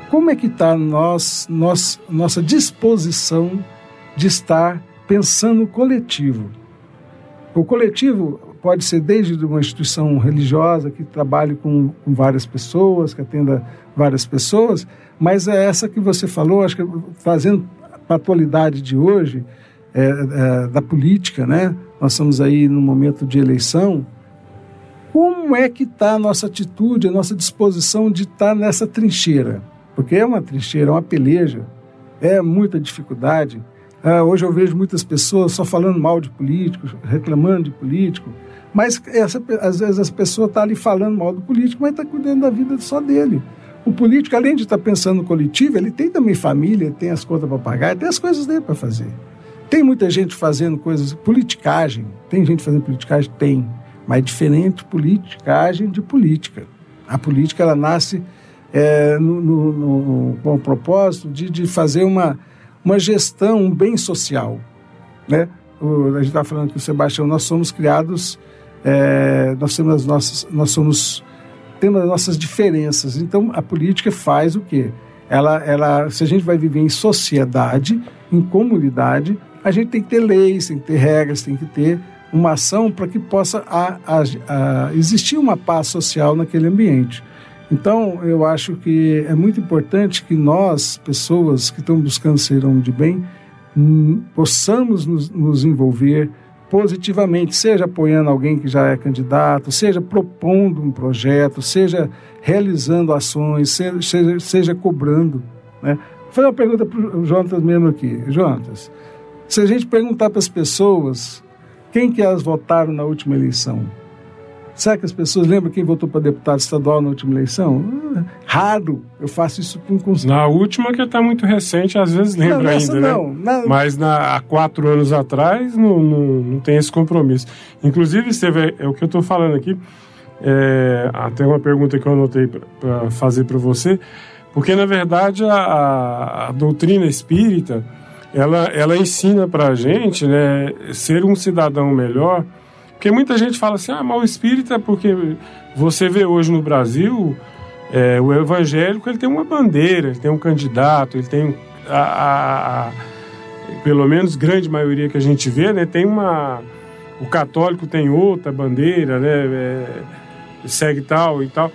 Como é que está nós, nós, nossa disposição de estar pensando coletivo? O coletivo pode ser desde uma instituição religiosa que trabalhe com, com várias pessoas, que atenda várias pessoas, mas é essa que você falou, acho que fazendo para a atualidade de hoje, é, é, da política, né? Nós estamos aí no momento de eleição, Como é que está a nossa atitude, a nossa disposição de estar tá nessa trincheira? Porque é uma trincheira, é uma peleja, é muita dificuldade. Ah, hoje eu vejo muitas pessoas só falando mal de políticos, reclamando de político, mas essa, às vezes as pessoas estão tá ali falando mal do político, mas está cuidando da vida só dele. O político, além de estar tá pensando no coletivo, ele tem também família, tem as contas para pagar, tem as coisas dele para fazer. Tem muita gente fazendo coisas, politicagem. Tem gente fazendo politicagem? Tem. Mas é diferente politicagem de política. A política, ela nasce é, no, no, no, com o propósito de, de fazer uma, uma gestão, um bem social. Né? O, a gente está falando que o Sebastião, nós somos criados, é, nós temos as nossas, nós somos, temos as nossas diferenças. Então, a política faz o quê? Ela, ela, se a gente vai viver em sociedade, em comunidade, a gente tem que ter leis, tem que ter regras, tem que ter uma ação para que possa a, a, a existir uma paz social naquele ambiente. Então, eu acho que é muito importante que nós, pessoas que estão buscando ser homem de bem, hum, possamos nos, nos, envolver positivamente, seja apoiando alguém que já é candidato, seja propondo um projeto, seja realizando ações, seja, seja, seja cobrando. Né? Vou fazer uma pergunta para o Jonatas mesmo aqui. Jonatas, se a gente perguntar para as pessoas quem que elas votaram na última eleição, Será que as pessoas lembram quem votou para deputado estadual na última eleição? Ah, raro. Eu faço isso com conselho. Na última, que está muito recente, às vezes lembra ainda, né? não. né? Na... Mas na, há quatro anos atrás não, não, não tem esse compromisso. Inclusive, Esteve, é, é o que eu estou falando aqui. É, até uma pergunta que eu anotei para fazer para você, porque na verdade a, a, doutrina espírita ela, ela ensina para a gente né, ser um cidadão melhor porque muita gente fala assim, ah, mal espírita, porque você vê hoje no Brasil, é, o evangélico ele tem uma bandeira, ele tem um candidato, ele tem a, a, a, pelo menos grande maioria que a gente vê, né, tem uma o católico tem outra bandeira, né, é, segue tal e tal.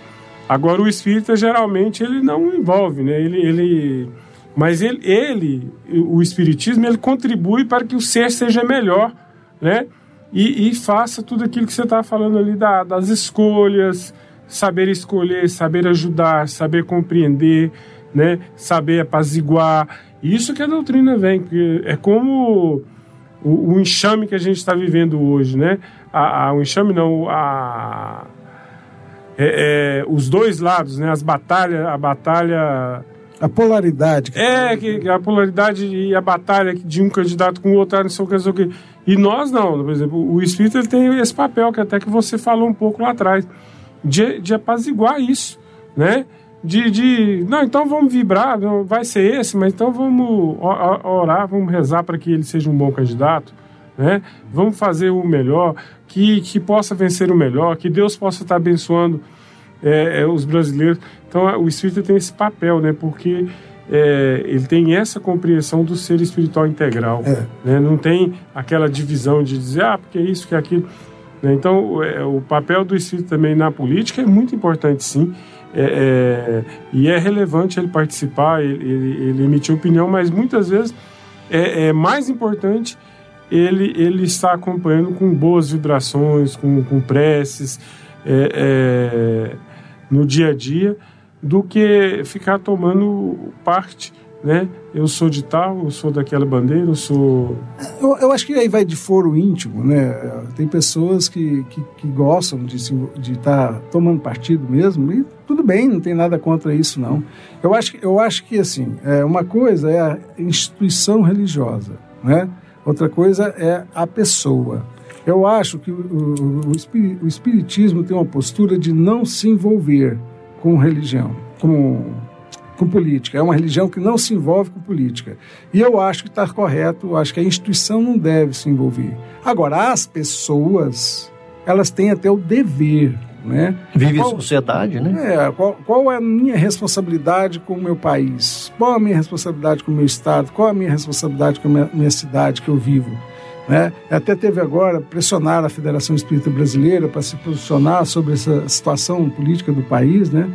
Agora o espírita geralmente ele não envolve, né, ele, ele mas ele, ele o espiritismo ele contribui para que o ser seja melhor, né? E, e faça tudo aquilo que você está falando ali da, das escolhas, saber escolher, saber ajudar, saber compreender, né? saber apaziguar. Isso que a doutrina vem, porque é como o, o enxame que a gente está vivendo hoje, né? A, a, o enxame não, a, é, é, os dois lados, né? As batalhas, a batalha a polaridade. É, que, a polaridade e a batalha de um candidato com o outro, não sei o que, E nós não, por exemplo, o espírito ele tem esse papel que até que você falou um pouco lá atrás, de, de apaziguar isso, né? De, de, não, então vamos vibrar, vai ser esse, mas então vamos orar, vamos rezar para que ele seja um bom candidato, né? Vamos fazer o melhor, que, que possa vencer o melhor, que Deus possa estar abençoando é, é, os brasileiros. Então o espírito tem esse papel, né? Porque é, ele tem essa compreensão do ser espiritual integral. É. Né? Não tem aquela divisão de dizer, ah, porque é isso, que é aquilo. Né? Então, é, o papel do espírito também na política é muito importante, sim. É, é, e é relevante ele participar, ele, ele, ele, emitir opinião, mas muitas vezes é, é mais importante ele, ele estar acompanhando com boas vibrações, com, com preces, no dia a dia do que ficar tomando parte, né? Eu sou de tal, eu sou daquela bandeira, eu sou... Eu, eu acho que aí vai de foro íntimo, né? Tem pessoas que, que, que gostam de estar tá tomando partido mesmo e tudo bem, não tem nada contra isso, não. Eu acho, eu acho que, assim, é, uma coisa é a instituição religiosa, né? Outra coisa é a pessoa. Eu acho que o, o, o, espiritismo tem uma postura de não se envolver com religião, com, com política. É uma religião que não se envolve com política. E eu acho que está correto, acho que a instituição não deve se envolver. Agora, as pessoas, elas têm até o dever né? Vive qual, em sociedade, né? É, qual, qual, é a minha responsabilidade com o meu país? Qual a minha responsabilidade com o meu estado? Qual a minha responsabilidade com a minha, minha cidade que eu vivo? Né? Até teve agora pressionar a Federação Espírita Brasileira para se posicionar sobre essa situação política do país, né?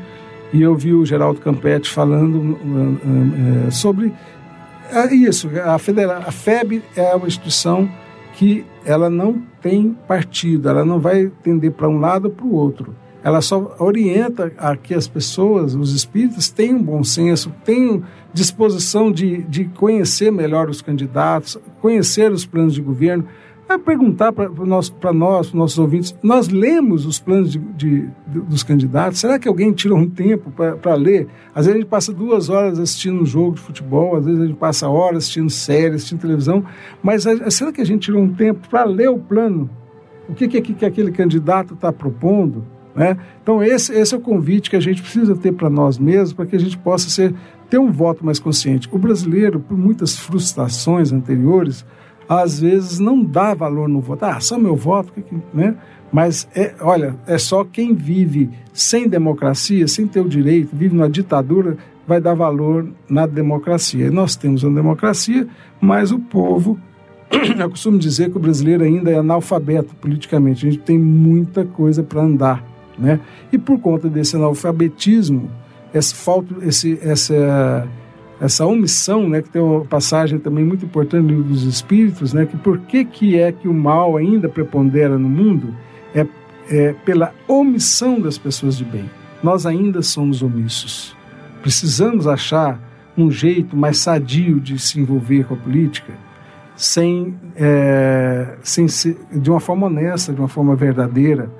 E eu vi o Geraldo Campetti falando uh, uh, sobre uh, isso. A, Federa a FEB é uma instituição que ela não tem partido, ela não vai tender para um lado ou para o outro. Ela só orienta a que as pessoas, os espíritos, tenham bom senso, tenham disposição de, de conhecer melhor os candidatos, conhecer os planos de governo, é perguntar para nós, para nossos ouvintes, nós lemos os planos de, de, dos candidatos? Será que alguém tira um tempo para ler? Às vezes a gente passa duas horas assistindo um jogo de futebol, às vezes a gente passa horas assistindo séries, assistindo televisão, mas a, será que a gente tirou um tempo para ler o plano? O que, que, que aquele candidato está propondo? Né? Então esse, esse é o convite que a gente precisa ter para nós mesmos, para que a gente possa ser, ter um voto mais consciente. O brasileiro, por muitas frustrações anteriores, às vezes não dá valor no voto. Ah, só meu voto, né? Mas, é, olha, é só quem vive sem democracia, sem ter o direito, vive numa ditadura, vai dar valor na democracia. E nós temos uma democracia, mas o povo, eu costumo dizer que o brasileiro ainda é analfabeto politicamente. A gente tem muita coisa para andar, né? E por conta desse analfabetismo, esse, falta, esse, essa essa omissão, né, que tem uma passagem também muito importante no livro dos Espíritos, né, que por que, que é que o mal ainda prepondera no mundo? É, é pela omissão das pessoas de bem. Nós ainda somos omissos. Precisamos achar um jeito mais sadio de se envolver com a política, sem, é, sem se, de uma forma honesta, de uma forma verdadeira.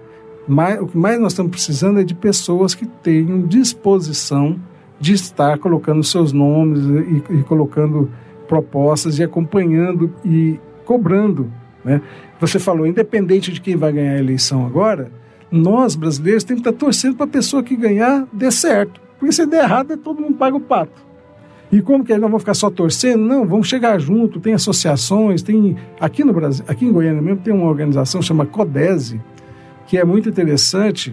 Mas, o que mais nós estamos precisando é de pessoas que tenham disposição de estar colocando seus nomes e, e colocando propostas e acompanhando e cobrando. Né? Você falou, independente de quem vai ganhar a eleição agora, nós brasileiros temos que estar torcendo para a pessoa que ganhar dê certo. Porque se der errado, todo mundo paga o pato. E como que nós vamos ficar só torcendo? Não, vamos chegar junto, tem associações, tem aqui no Brasil, aqui em Goiânia mesmo tem uma organização chama Codese, que é muito interessante,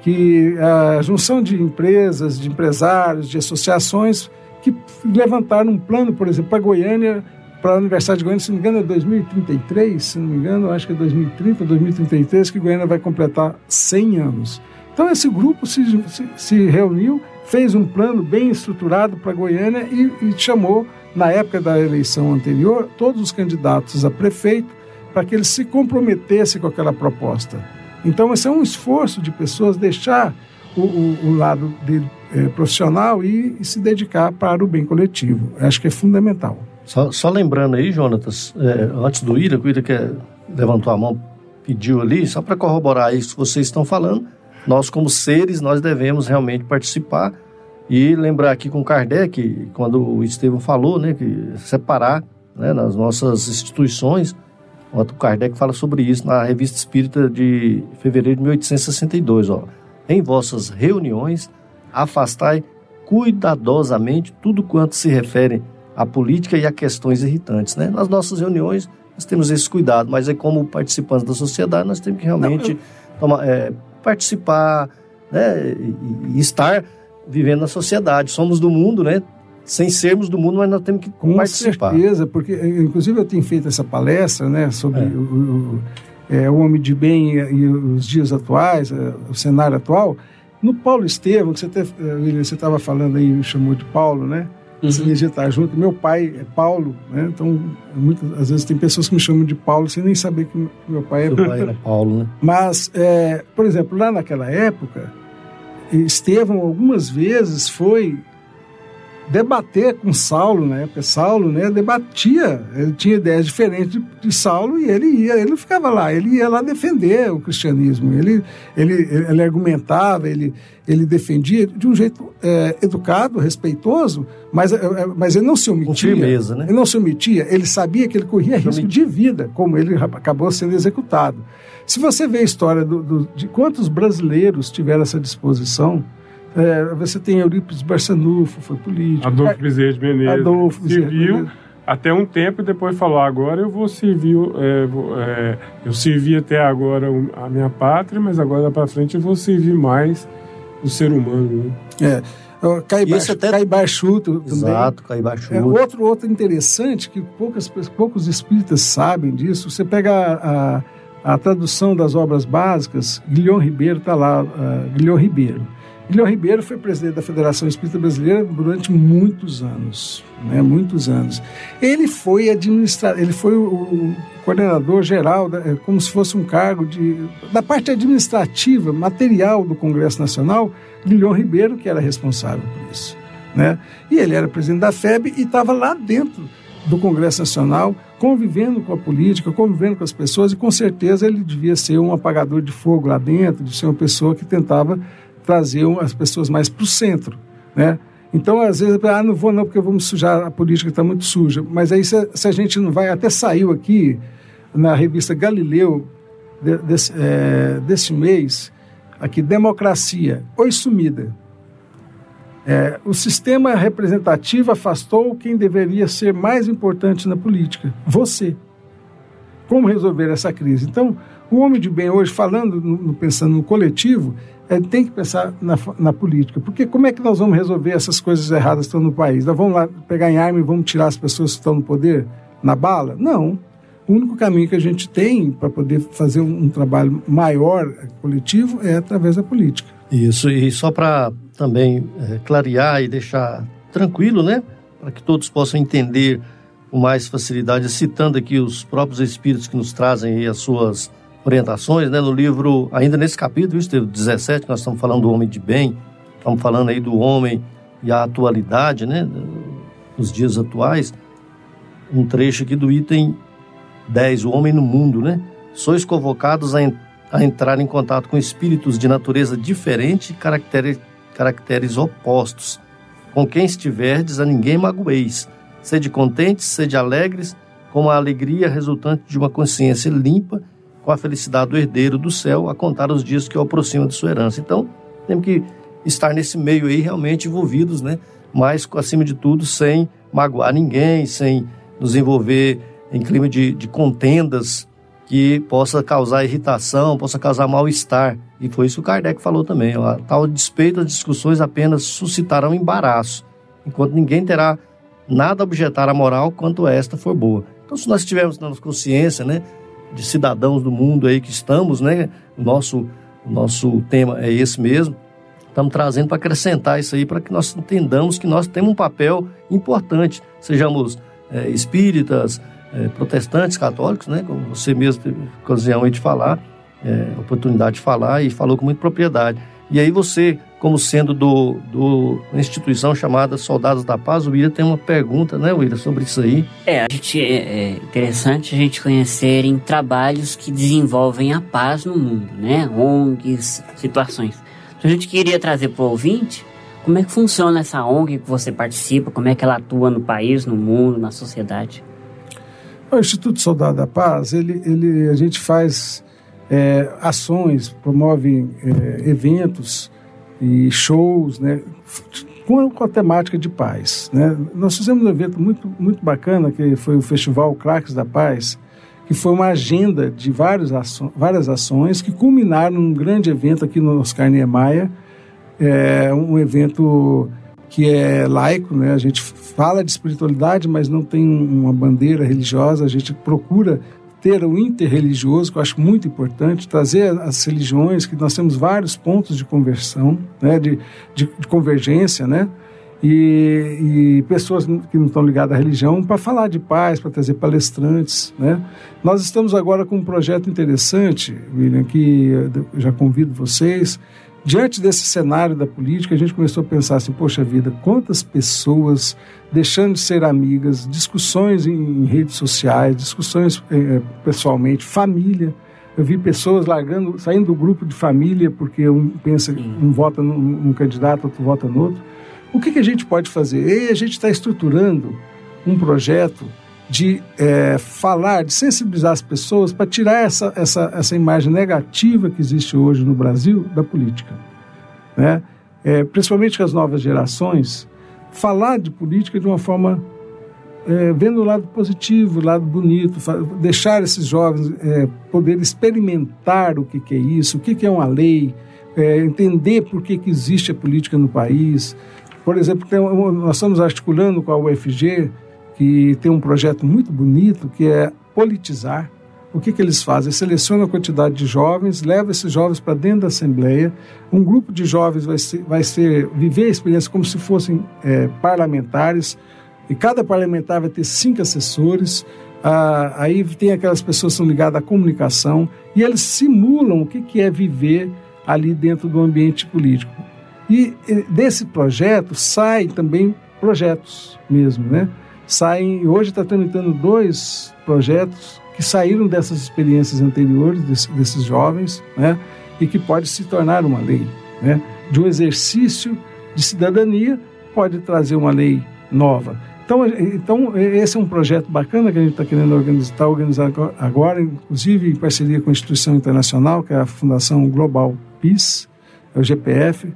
que a junção de empresas, de empresários, de associações que levantaram um plano, por exemplo, para Goiânia, para a Universidade de Goiânia, se não me engano, é 2033, se não me engano, acho que é 2030, 2033, que Goiânia vai completar 100 anos. Então, esse grupo se, se, se reuniu, fez um plano bem estruturado para Goiânia e, e chamou, na época da eleição anterior, todos os candidatos a prefeito para que eles se comprometessem com aquela proposta. Então, esse é um esforço de pessoas deixar o, o, o lado dele, é, profissional e, e, se dedicar para o bem coletivo. Acho que é fundamental. Só, só lembrando aí, Jonatas, é, antes do Ira, o Ira que levantou a mão, pediu ali, só para corroborar isso que vocês estão falando, nós como seres, nós devemos realmente participar e lembrar aqui com Kardec, quando o Estevam falou, né, que separar né, nas nossas instituições o Kardec fala sobre isso na Revista Espírita de fevereiro de 1862. Ó. Em vossas reuniões, afastai cuidadosamente tudo quanto se refere à política e a questões irritantes. Né? Nas nossas reuniões, nós temos esse cuidado, mas é como participantes da sociedade, nós temos que realmente tomar, é, participar né? e, e estar vivendo na sociedade. Somos do mundo, né? Sem sermos do mundo, mas nós temos que Com participar. Com certeza, porque inclusive eu tenho feito essa palestra né, sobre é. o, o, é, o, homem de bem e, os dias atuais, é, o cenário atual. No Paulo Estevam, que você estava falando aí, me chamou de Paulo, né? Uhum. Essa energia está junto. Meu pai é Paulo, né? Então, muitas, às vezes tem pessoas que me chamam de Paulo sem nem saber que meu pai é Seu pai era Paulo, né? Mas, é, por exemplo, lá naquela época, Estevão algumas vezes foi debater com Saulo na época. Saulo, né, debatia, ele tinha ideias diferentes de, Saulo e ele ia, ele não ficava lá, ele ia lá defender o cristianismo. Ele, ele, ele argumentava, ele, ele defendia de um jeito é, educado, respeitoso, mas, é, é mas ele não se omitia. Com firmeza, né? Ele não se omitia, ele sabia que ele corria risco de vida, como ele acabou sendo executado. Se você vê a história do, do, de quantos brasileiros tiveram essa disposição, é, você tem Eurípides Barçanufo, foi político. Adolfo Bezerra de Menezes. Adolfo serviu até um tempo e depois falou, agora eu vou servir, é, é, eu servi até agora a minha pátria, mas agora para frente eu vou servir mais o ser humano. Né? É. Caibar, até... Caibar Chuto também. Exato, Caibar Chuto. É, outro, outro interessante, que poucas, poucos espíritas sabem disso, você pega a, a, a tradução das obras básicas, Guilhom Ribeiro está lá, uh, Guilhom Ribeiro Guilherme Ribeiro foi presidente da Federação Espírita Brasileira durante muitos anos, né? Muitos anos. Ele foi administrar, ele foi o, coordenador geral, da, é, como se fosse um cargo de da parte administrativa, material do Congresso Nacional, Guilherme Ribeiro que era responsável por isso, né? E ele era presidente da FEB e estava lá dentro do Congresso Nacional, convivendo com a política, convivendo com as pessoas, e com certeza ele devia ser um apagador de fogo lá dentro, de ser uma pessoa que tentava trazer as pessoas mais para o centro, né? Então, às vezes, ah, não vou não, porque vamos sujar, a política está muito suja. Mas aí, se, se, a gente não vai, até saiu aqui na revista Galileu, de, desse, é, desse mês, aqui, Democracia, oi sumida. É, o sistema representativo afastou quem deveria ser mais importante na política, você. Como resolver essa crise? Então, o homem de bem hoje, falando, no, pensando no coletivo, é, tem que pensar na, na, política. Porque como é que nós vamos resolver essas coisas erradas que estão no país? Nós vamos lá pegar em arma e vamos tirar as pessoas que estão no poder na bala? Não. O único caminho que a gente tem para poder fazer um, um trabalho maior coletivo é através da política. Isso, e só para também é, clarear e deixar tranquilo, né? Para que todos possam entender com mais facilidade, citando aqui os próprios espíritos que nos trazem as suas orientações, né? No livro, ainda nesse capítulo, isso, 17, nós estamos falando do homem de bem, estamos falando aí do homem e a atualidade, né? Nos dias atuais, um trecho aqui do item 10, o homem no mundo, né? Sois convocados a, en a entrar em contato com espíritos de natureza diferente e caracteres, caracteres opostos. Com quem estiverdes, a ninguém magoeis. Sede contentes, sede alegres, com a alegria resultante de uma consciência limpa com a felicidade do herdeiro do céu a contar os dias que o aproximam de sua herança. Então, temos que estar nesse meio aí realmente envolvidos, né? Mas, acima de tudo, sem magoar ninguém, sem nos envolver em clima de, de contendas que possa causar irritação, possa causar mal-estar. E foi isso que o Kardec falou também. Ó, tal despeito as discussões apenas suscitarão embaraço, enquanto ninguém terá nada a objetar à moral quanto esta for boa. Então, se nós tivermos na nossa consciência, né, de cidadãos do mundo aí que estamos, né? Nosso, nosso tema é esse mesmo. Estamos trazendo para acrescentar isso aí, para que nós entendamos que nós temos um papel importante, sejamos é, espíritas, é, protestantes, católicos, né? Como você mesmo teve ocasião aí de falar, é, oportunidade de falar e falou com muita propriedade. E aí você, como sendo do, do uma instituição chamada Soldados da Paz, o William tem uma pergunta, né, William, sobre isso aí. É, a gente, é, é interessante a gente conhecer em trabalhos que desenvolvem a paz no mundo, né, ONGs, situações. Então a gente queria trazer para o ouvinte como é que funciona essa ONG que você participa, como é que ela atua no país, no mundo, na sociedade. O Instituto Soldado da Paz, ele, ele, a gente faz é, ações, promove é, eventos e shows, né, com, com, a temática de paz. Né? Nós fizemos um evento muito, muito bacana, que foi o Festival Craques da Paz, que foi uma agenda de vários aço, várias ações que culminaram num grande evento aqui no Oscar Niemeyer, é, um evento que é laico, né? a gente fala de espiritualidade, mas não tem uma bandeira religiosa, a gente procura ter o interreligioso, que eu acho muito importante, trazer as religiões, que nós temos vários pontos de conversão, né, de, de, de convergência, né, e, e, pessoas que não estão ligadas à religião para falar de paz, para trazer palestrantes, né. Nós estamos agora com um projeto interessante, William, que eu já convido vocês, Diante desse cenário da política, a gente começou a pensar assim: poxa vida, quantas pessoas deixando de ser amigas, discussões em, redes sociais, discussões eh, pessoalmente, família. Eu vi pessoas largando, saindo do grupo de família porque um pensa, um vota num, num candidato, outro vota no outro. O que, que a gente pode fazer? E a gente está estruturando um projeto de é, falar, de sensibilizar as pessoas para tirar essa, essa, essa imagem negativa que existe hoje no Brasil da política. Né? É, principalmente com as novas gerações, falar de política de uma forma é, vendo o lado positivo, o lado bonito, deixar esses jovens é, poder experimentar o que, que, é isso, o que, que é uma lei, é, entender por que, que existe a política no país. Por exemplo, tem, nós estamos articulando com a UFG que tem um projeto muito bonito que é politizar, o que, que eles fazem? Selecionam a quantidade de jovens, levam esses jovens para dentro da Assembleia. Um grupo de jovens vai, ser, vai ser, viver a experiência como se fossem é, parlamentares, e cada parlamentar vai ter cinco assessores. Ah, aí tem aquelas pessoas que são ligadas à comunicação, e eles simulam o que, que é viver ali dentro do ambiente político. E desse projeto saem também projetos mesmo, né? Saem, hoje está tramitando dois projetos que saíram dessas experiências anteriores desse, desses jovens, né? E que pode se tornar uma lei, né? De um exercício de cidadania pode trazer uma lei nova. Então, então esse é um projeto bacana que a gente está querendo organizar, tá organizar agora, inclusive em parceria com a instituição internacional, que é a Fundação Global Peace, é o GPF,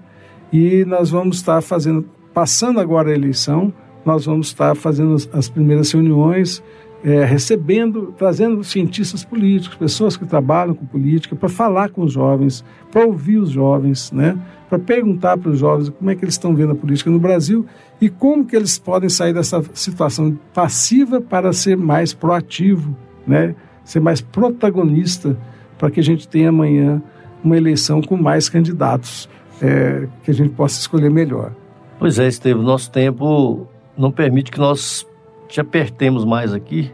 e nós vamos estar fazendo, passando agora a eleição, nós vamos estar fazendo as primeiras reuniões é, recebendo, trazendo cientistas políticos, pessoas que trabalham com política, para falar com os jovens, para ouvir os jovens, né? para perguntar para os jovens como é que eles estão vendo a política no Brasil e como que eles podem sair dessa situação passiva para ser mais proativo, né? ser mais protagonista, para que a gente tenha amanhã uma eleição com mais candidatos, é, que a gente possa escolher melhor. Pois é, Estevam, nosso tempo não permite que nós te apertemos mais aqui.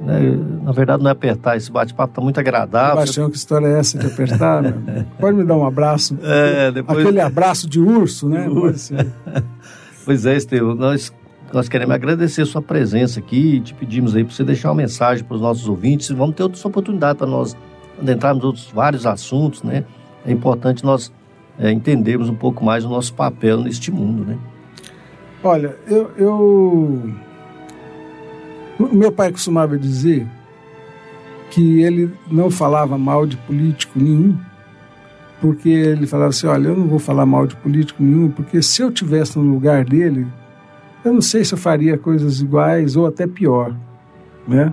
Né? Na verdade, não é apertar, esse bate-papo está muito agradável. Sebastião, que história é essa de apertar? Pode me dar um abraço? É, depois... Aquele abraço de urso, né? Pode ser. pois é, Estevam, nós, nós queremos agradecer a sua presença aqui e te pedimos aí para você deixar uma mensagem para os nossos ouvintes. Vamos ter outras oportunidades para nós adentrarmos outros vários assuntos, né? É importante nós é, entendermos um pouco mais o nosso papel neste mundo, né? Olha, eu, eu meu pai costumava dizer que ele não falava mal de político nenhum, porque ele falava assim: olha, eu não vou falar mal de político nenhum, porque se eu tivesse no lugar dele, eu não sei se eu faria coisas iguais ou até pior, né?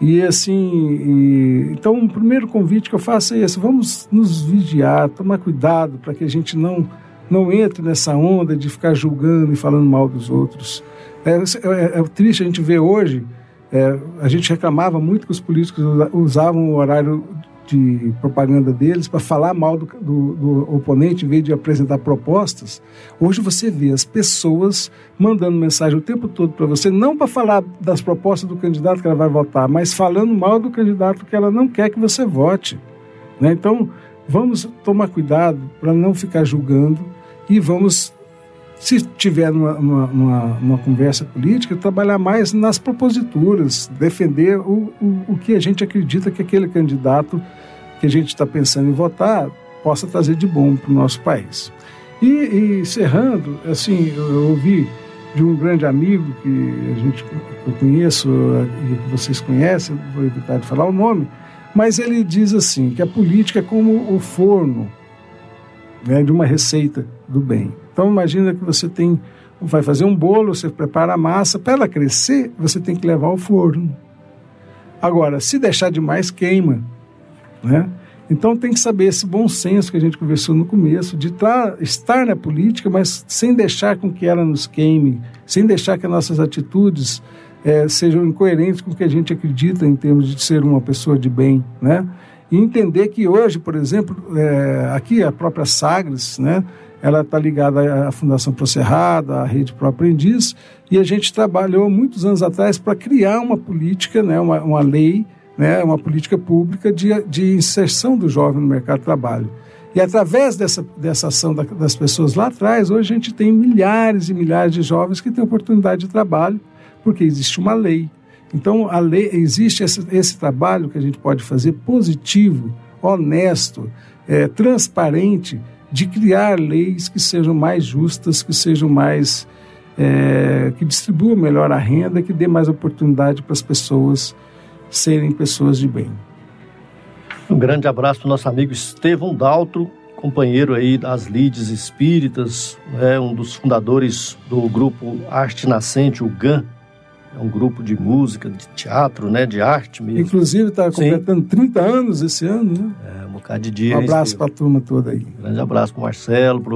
E assim, e, então o primeiro convite que eu faço é esse: vamos nos vigiar, tomar cuidado para que a gente não não entre nessa onda de ficar julgando e falando mal dos outros. É, é, é triste a gente ver hoje, é, a gente reclamava muito que os políticos usavam o horário de propaganda deles para falar mal do, do, do, oponente em vez de apresentar propostas. Hoje você vê as pessoas mandando mensagem o tempo todo para você, não para falar das propostas do candidato que ela vai votar, mas falando mal do candidato que ela não quer que você vote. Né? Então, vamos tomar cuidado para não ficar julgando e vamos se tiver numa, numa, numa, conversa política, trabalhar mais nas proposituras, defender o, o, o que a gente acredita que aquele candidato que a gente está pensando em votar possa trazer de bom para o nosso país. E, e encerrando, assim, eu ouvi de um grande amigo que a gente eu conheço e que vocês conhecem, vou evitar de falar o nome, mas ele diz assim que a política é como o forno né, de uma receita do bem. Então imagina que você tem, vai fazer um bolo, você prepara a massa, para ela crescer, você tem que levar ao forno. Agora, se deixar demais, queima, né? Então tem que saber esse bom senso que a gente conversou no começo, de estar na política, mas sem deixar com que ela nos queime, sem deixar que as nossas atitudes é, sejam incoerentes com o que a gente acredita em termos de ser uma pessoa de bem, né? E entender que hoje, por exemplo, é, aqui a própria Sagres, né? Ela está ligada à Fundação Procerrado, à Rede Pro Aprendiz, e a gente trabalhou muitos anos atrás para criar uma política, né, uma, uma lei, né, uma política pública de, de inserção do jovem no mercado de trabalho. E através dessa, dessa ação da, das pessoas lá atrás, hoje a gente tem milhares e milhares de jovens que têm oportunidade de trabalho, porque existe uma lei. Então, a lei, existe esse, esse trabalho que a gente pode fazer positivo, honesto, é, transparente, de criar leis que sejam mais justas, que sejam mais. É, que distribuam melhor a renda, que dê mais oportunidade para as pessoas serem pessoas de bem. Um grande abraço para o nosso amigo Estevão Daltro, companheiro aí das Lides Espíritas, é um dos fundadores do grupo Arte Nascente, o GAN, é um grupo de música, de teatro, né, de arte mesmo. Inclusive está completando Sim. 30 anos esse ano, né? É, um bocado de dia. Um abraço para a turma toda aí. Um grande abraço para o Marcelo, para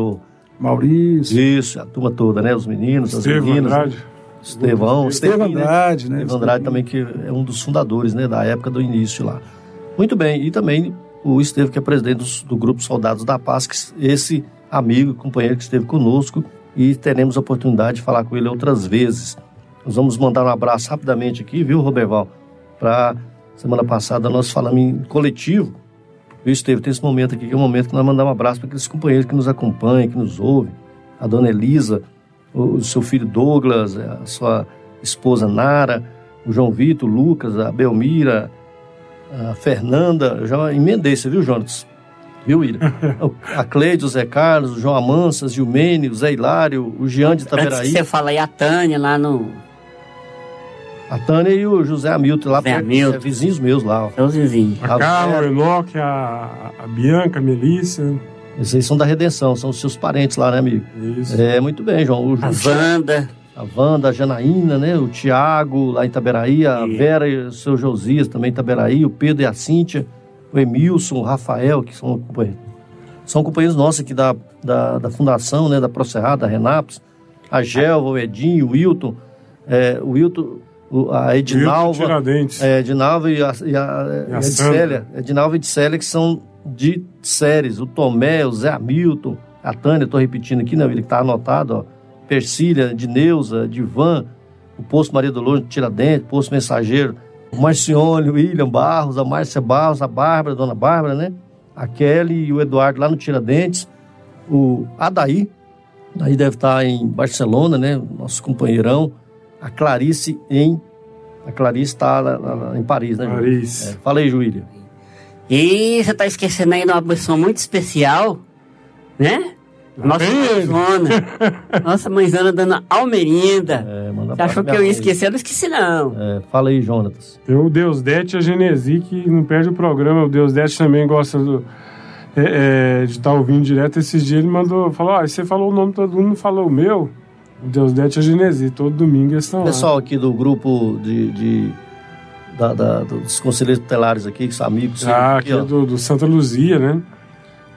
Maurício. Isso, a turma toda, né? Os meninos, as meninas. Andrade. Estevão, Estevão Andrade, né? Estevão Andrade também, que é um dos fundadores, né, da época do início lá. Muito bem, e também o Estevão, que é presidente do, do Grupo Soldados da Paz, que esse amigo, companheiro que esteve conosco, e teremos a oportunidade de falar com ele outras vezes. Nós vamos mandar um abraço rapidamente aqui, viu, Roberval? Para semana passada nós falamos em coletivo. Viu, Estevam? Tem esse momento aqui, que é o momento que nós mandamos um abraço para aqueles companheiros que nos acompanham, que nos ouvem. A dona Elisa, o, o seu filho Douglas, a sua esposa Nara, o João Vitor, o Lucas, a Belmira, a Fernanda. Eu já emendei, você viu, Jonas? Viu, William? a Cleide, o Zé Carlos, o João Amansas, o Mene, o Zé Hilário, o Jean de Itaberaí. Antes que você fala aí a Tânia lá no. A Tânia e o José Hamilton lá José perto, é, vizinhos meus lá. ó. Seus vizinhos. A Carla, o Enoque, a, a Bianca, a Melissa. Esses aí são da Redenção, são os seus parentes lá, né, amigo? Isso. É, muito bem, João. O A Wanda. a Wanda, a Janaína, né? O Tiago, lá em Itaberaí, a E- Vera e o seu Josias, também em Itaberaí, o Pedro e a Cíntia, o Emilson, o Rafael, que são companheiros. São companheiros nossos aqui da, da, da Fundação, né? Da Procerrada, da Renapos, a Gelva, o Edinho, o Wilton, é, o Wilton, a Edinalva, é, Edinalva e a, e a, E a Edicélia, Edinalva e Edicélia, que são de séries, o Tomé, o Zé Hamilton, a Tânia, estou repetindo aqui, né, que está anotado, ó, Persília, de Neuza, de Van, o Poço Maria do Lourdes, Tiradentes, Poço Mensageiro, o Marcione, o William Barros, a Márcia Barros, a Bárbara, a Dona Bárbara, né, a Kelly e o Eduardo lá no Tiradentes, o Adaí, Daí deve estar em Barcelona, né? Nosso companheirão. A Clarice em. A Clarice está em Paris, né, Júlio? Paris. É, fala aí, Júlio. E você tá esquecendo aí de uma pessoa muito especial, né? Nossa Vem ele. mãezona. Nossa mãezona dando almerinda. É, manda Você achou que eu ia esquecer? Eu não esqueci, não. É, fala aí, Jonatas. Tem o Deus Dete e a Genesi, que não perde o programa. O Deus Dete também gosta do, é, é, de estar ouvindo direto. Esses dias ele mandou, falou, ah, você falou o nome de todo mundo, não falou o meu. O Deus Dete e a Genesi, todo domingo eles estão lá. Pessoal aqui do grupo de. de- da- da- dos conselheiros tutelares aqui, que são amigos. Ah, aqui, aqui é do, do Santa Luzia, né?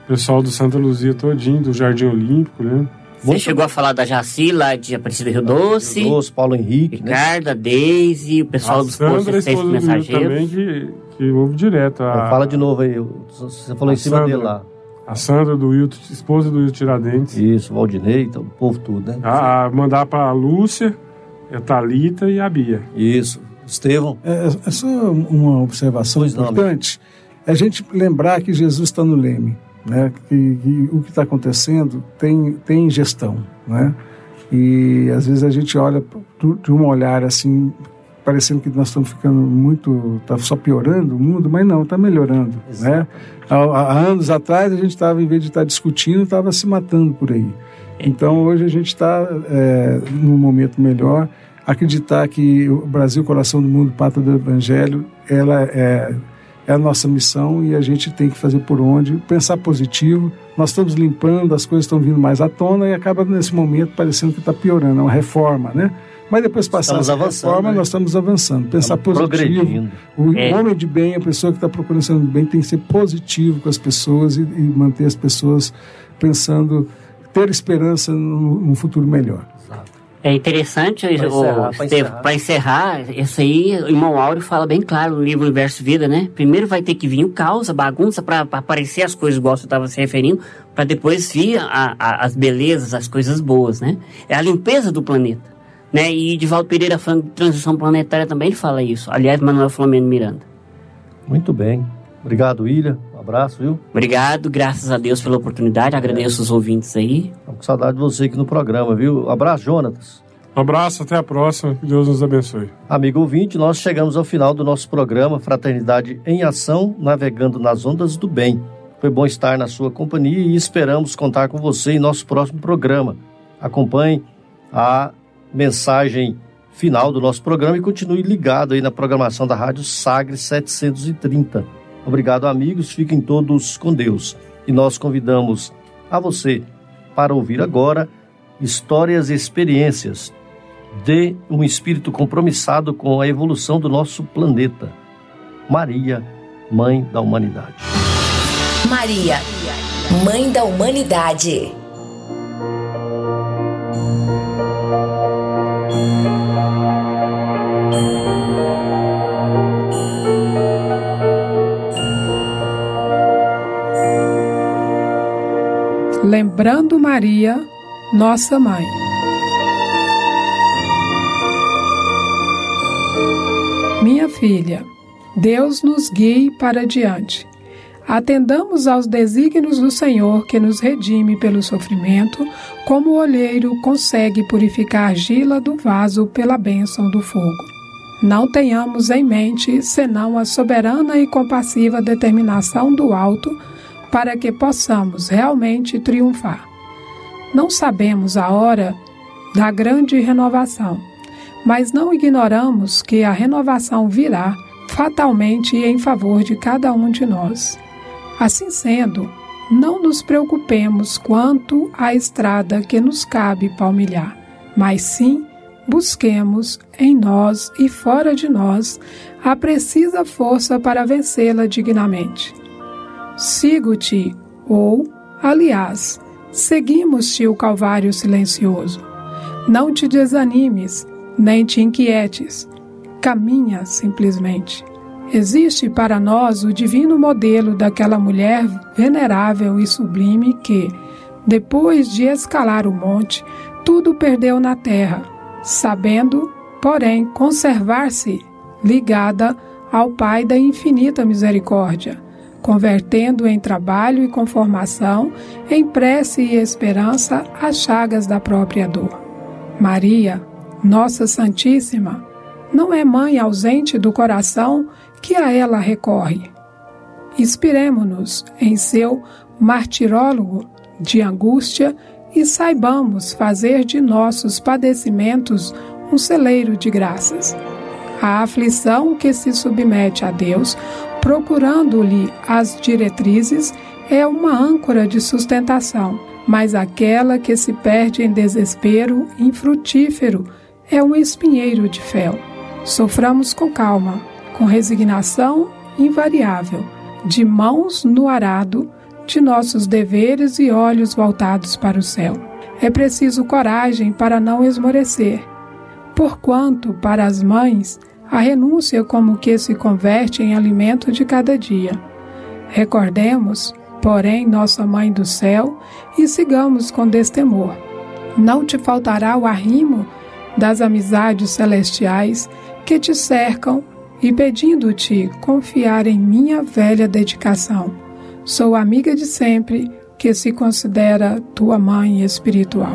Pessoal do Santa Luzia todinho, do Jardim Olímpico, né? Você Muito chegou a falar da Jaci lá de Aparecida Rio Doce, Doce, Paulo Henrique, né? Ricardo, a Deise, o pessoal a dos Sandra, Rio Mensageiros. também, que, que ouve direto. A, Fala de novo aí. Você falou em A cima Sandra. dele lá. A Sandra do Wilton, esposa do Wilton Tiradentes. Isso, Valdinei, então, o povo tudo, né? A, a mandar pra Lúcia, a Thalita e a Bia. Isso. Estevão. É, é só uma observação Pois não, importante. É a gente lembrar que Jesus está no leme, né? Que, que o que está acontecendo tem, tem gestão, né? E às vezes a gente olha de um olhar assim, parecendo que nós estamos ficando muito, está só piorando o mundo, mas não, está melhorando, né? Há, há anos atrás a gente estava, em vez de estar discutindo, estava se matando por aí. Então hoje a gente está é, num momento melhor. Acreditar que o Brasil, coração do mundo, pátria do Evangelho, ela é, é a nossa missão e a gente tem que fazer por onde, pensar positivo. Nós estamos limpando, as coisas estão vindo mais à tona e acaba nesse momento parecendo que está piorando, é uma reforma, né? Mas depois passar essa reforma, né? nós estamos avançando. Pensar Estamos positivo. O É. homem de bem, a pessoa que está procurando ser bem, tem que ser positivo com as pessoas e, e manter as pessoas pensando, ter esperança num, futuro melhor. É interessante, Pra o- encerrar, para encerrar, isso aí, o irmão Áureo fala bem claro no livro Universo Vida, né? Primeiro vai ter que vir o caos, a bagunça, para aparecer as coisas igual você estava se referindo, para depois vir a- a- as belezas, as coisas boas, né? É a limpeza do planeta. Né? E Divaldo Pereira falando de transição planetária também fala isso. Aliás, Manuel Flamengo Miranda. Muito bem. Obrigado, William. Um abraço, viu? Obrigado, graças a Deus pela oportunidade, agradeço os ouvintes aí. Estamos com saudade de você aqui no programa, viu? Abraço, Jonatas. Um abraço, até a próxima. Que Deus nos abençoe. Amigo ouvinte, nós chegamos ao final do nosso programa Fraternidade em Ação, navegando nas ondas do bem. Foi bom estar na sua companhia e esperamos contar com você em nosso próximo programa. Acompanhe a mensagem final do nosso programa e continue ligado aí na programação da Rádio Sagre 730. Obrigado, amigos. Fiquem todos com Deus. E nós convidamos a você para ouvir agora histórias e experiências de um espírito compromissado com a evolução do nosso planeta. Maria, Mãe da Humanidade. Maria, Mãe da Humanidade. Celebrando Maria, nossa mãe. Minha filha, Deus nos guie para diante. Atendamos aos desígnios do Senhor que nos redime pelo sofrimento, como o olheiro consegue purificar a argila do vaso pela bênção do fogo. Não tenhamos em mente senão a soberana e compassiva determinação do alto para que possamos realmente triunfar. Não sabemos a hora da grande renovação, mas não ignoramos que a renovação virá fatalmente em favor de cada um de nós. Assim sendo, não nos preocupemos quanto à estrada que nos cabe palmilhar, mas sim busquemos em nós e fora de nós a precisa força para vencê-la dignamente. Sigo-te, ou, aliás, seguimos-te o Calvário silencioso. Não te desanimes, nem te inquietes. Caminha simplesmente. Existe para nós o divino modelo daquela mulher venerável e sublime que, depois de escalar o monte, tudo perdeu na terra, sabendo, porém, conservar-se ligada ao Pai da infinita misericórdia, convertendo em trabalho e conformação, em prece e esperança as chagas da própria dor. Maria, Nossa Santíssima, não é mãe ausente do coração que a ela recorre. Inspiremo-nos em seu martirólogo de angústia e saibamos fazer de nossos padecimentos um celeiro de graças. A aflição que se submete a Deus, procurando-lhe as diretrizes, é uma âncora de sustentação, mas aquela que se perde em desespero infrutífero é um espinheiro de fel. Soframos com calma, com resignação invariável, de mãos no arado, de nossos deveres e olhos voltados para o céu. É preciso coragem para não esmorecer, porquanto, para as mães, a renúncia como que se converte em alimento de cada dia. Recordemos, porém, nossa Mãe do céu e sigamos com destemor. Não te faltará o arrimo das amizades celestiais que te cercam e pedindo-te confiar em minha velha dedicação. Sou amiga de sempre que se considera tua mãe espiritual.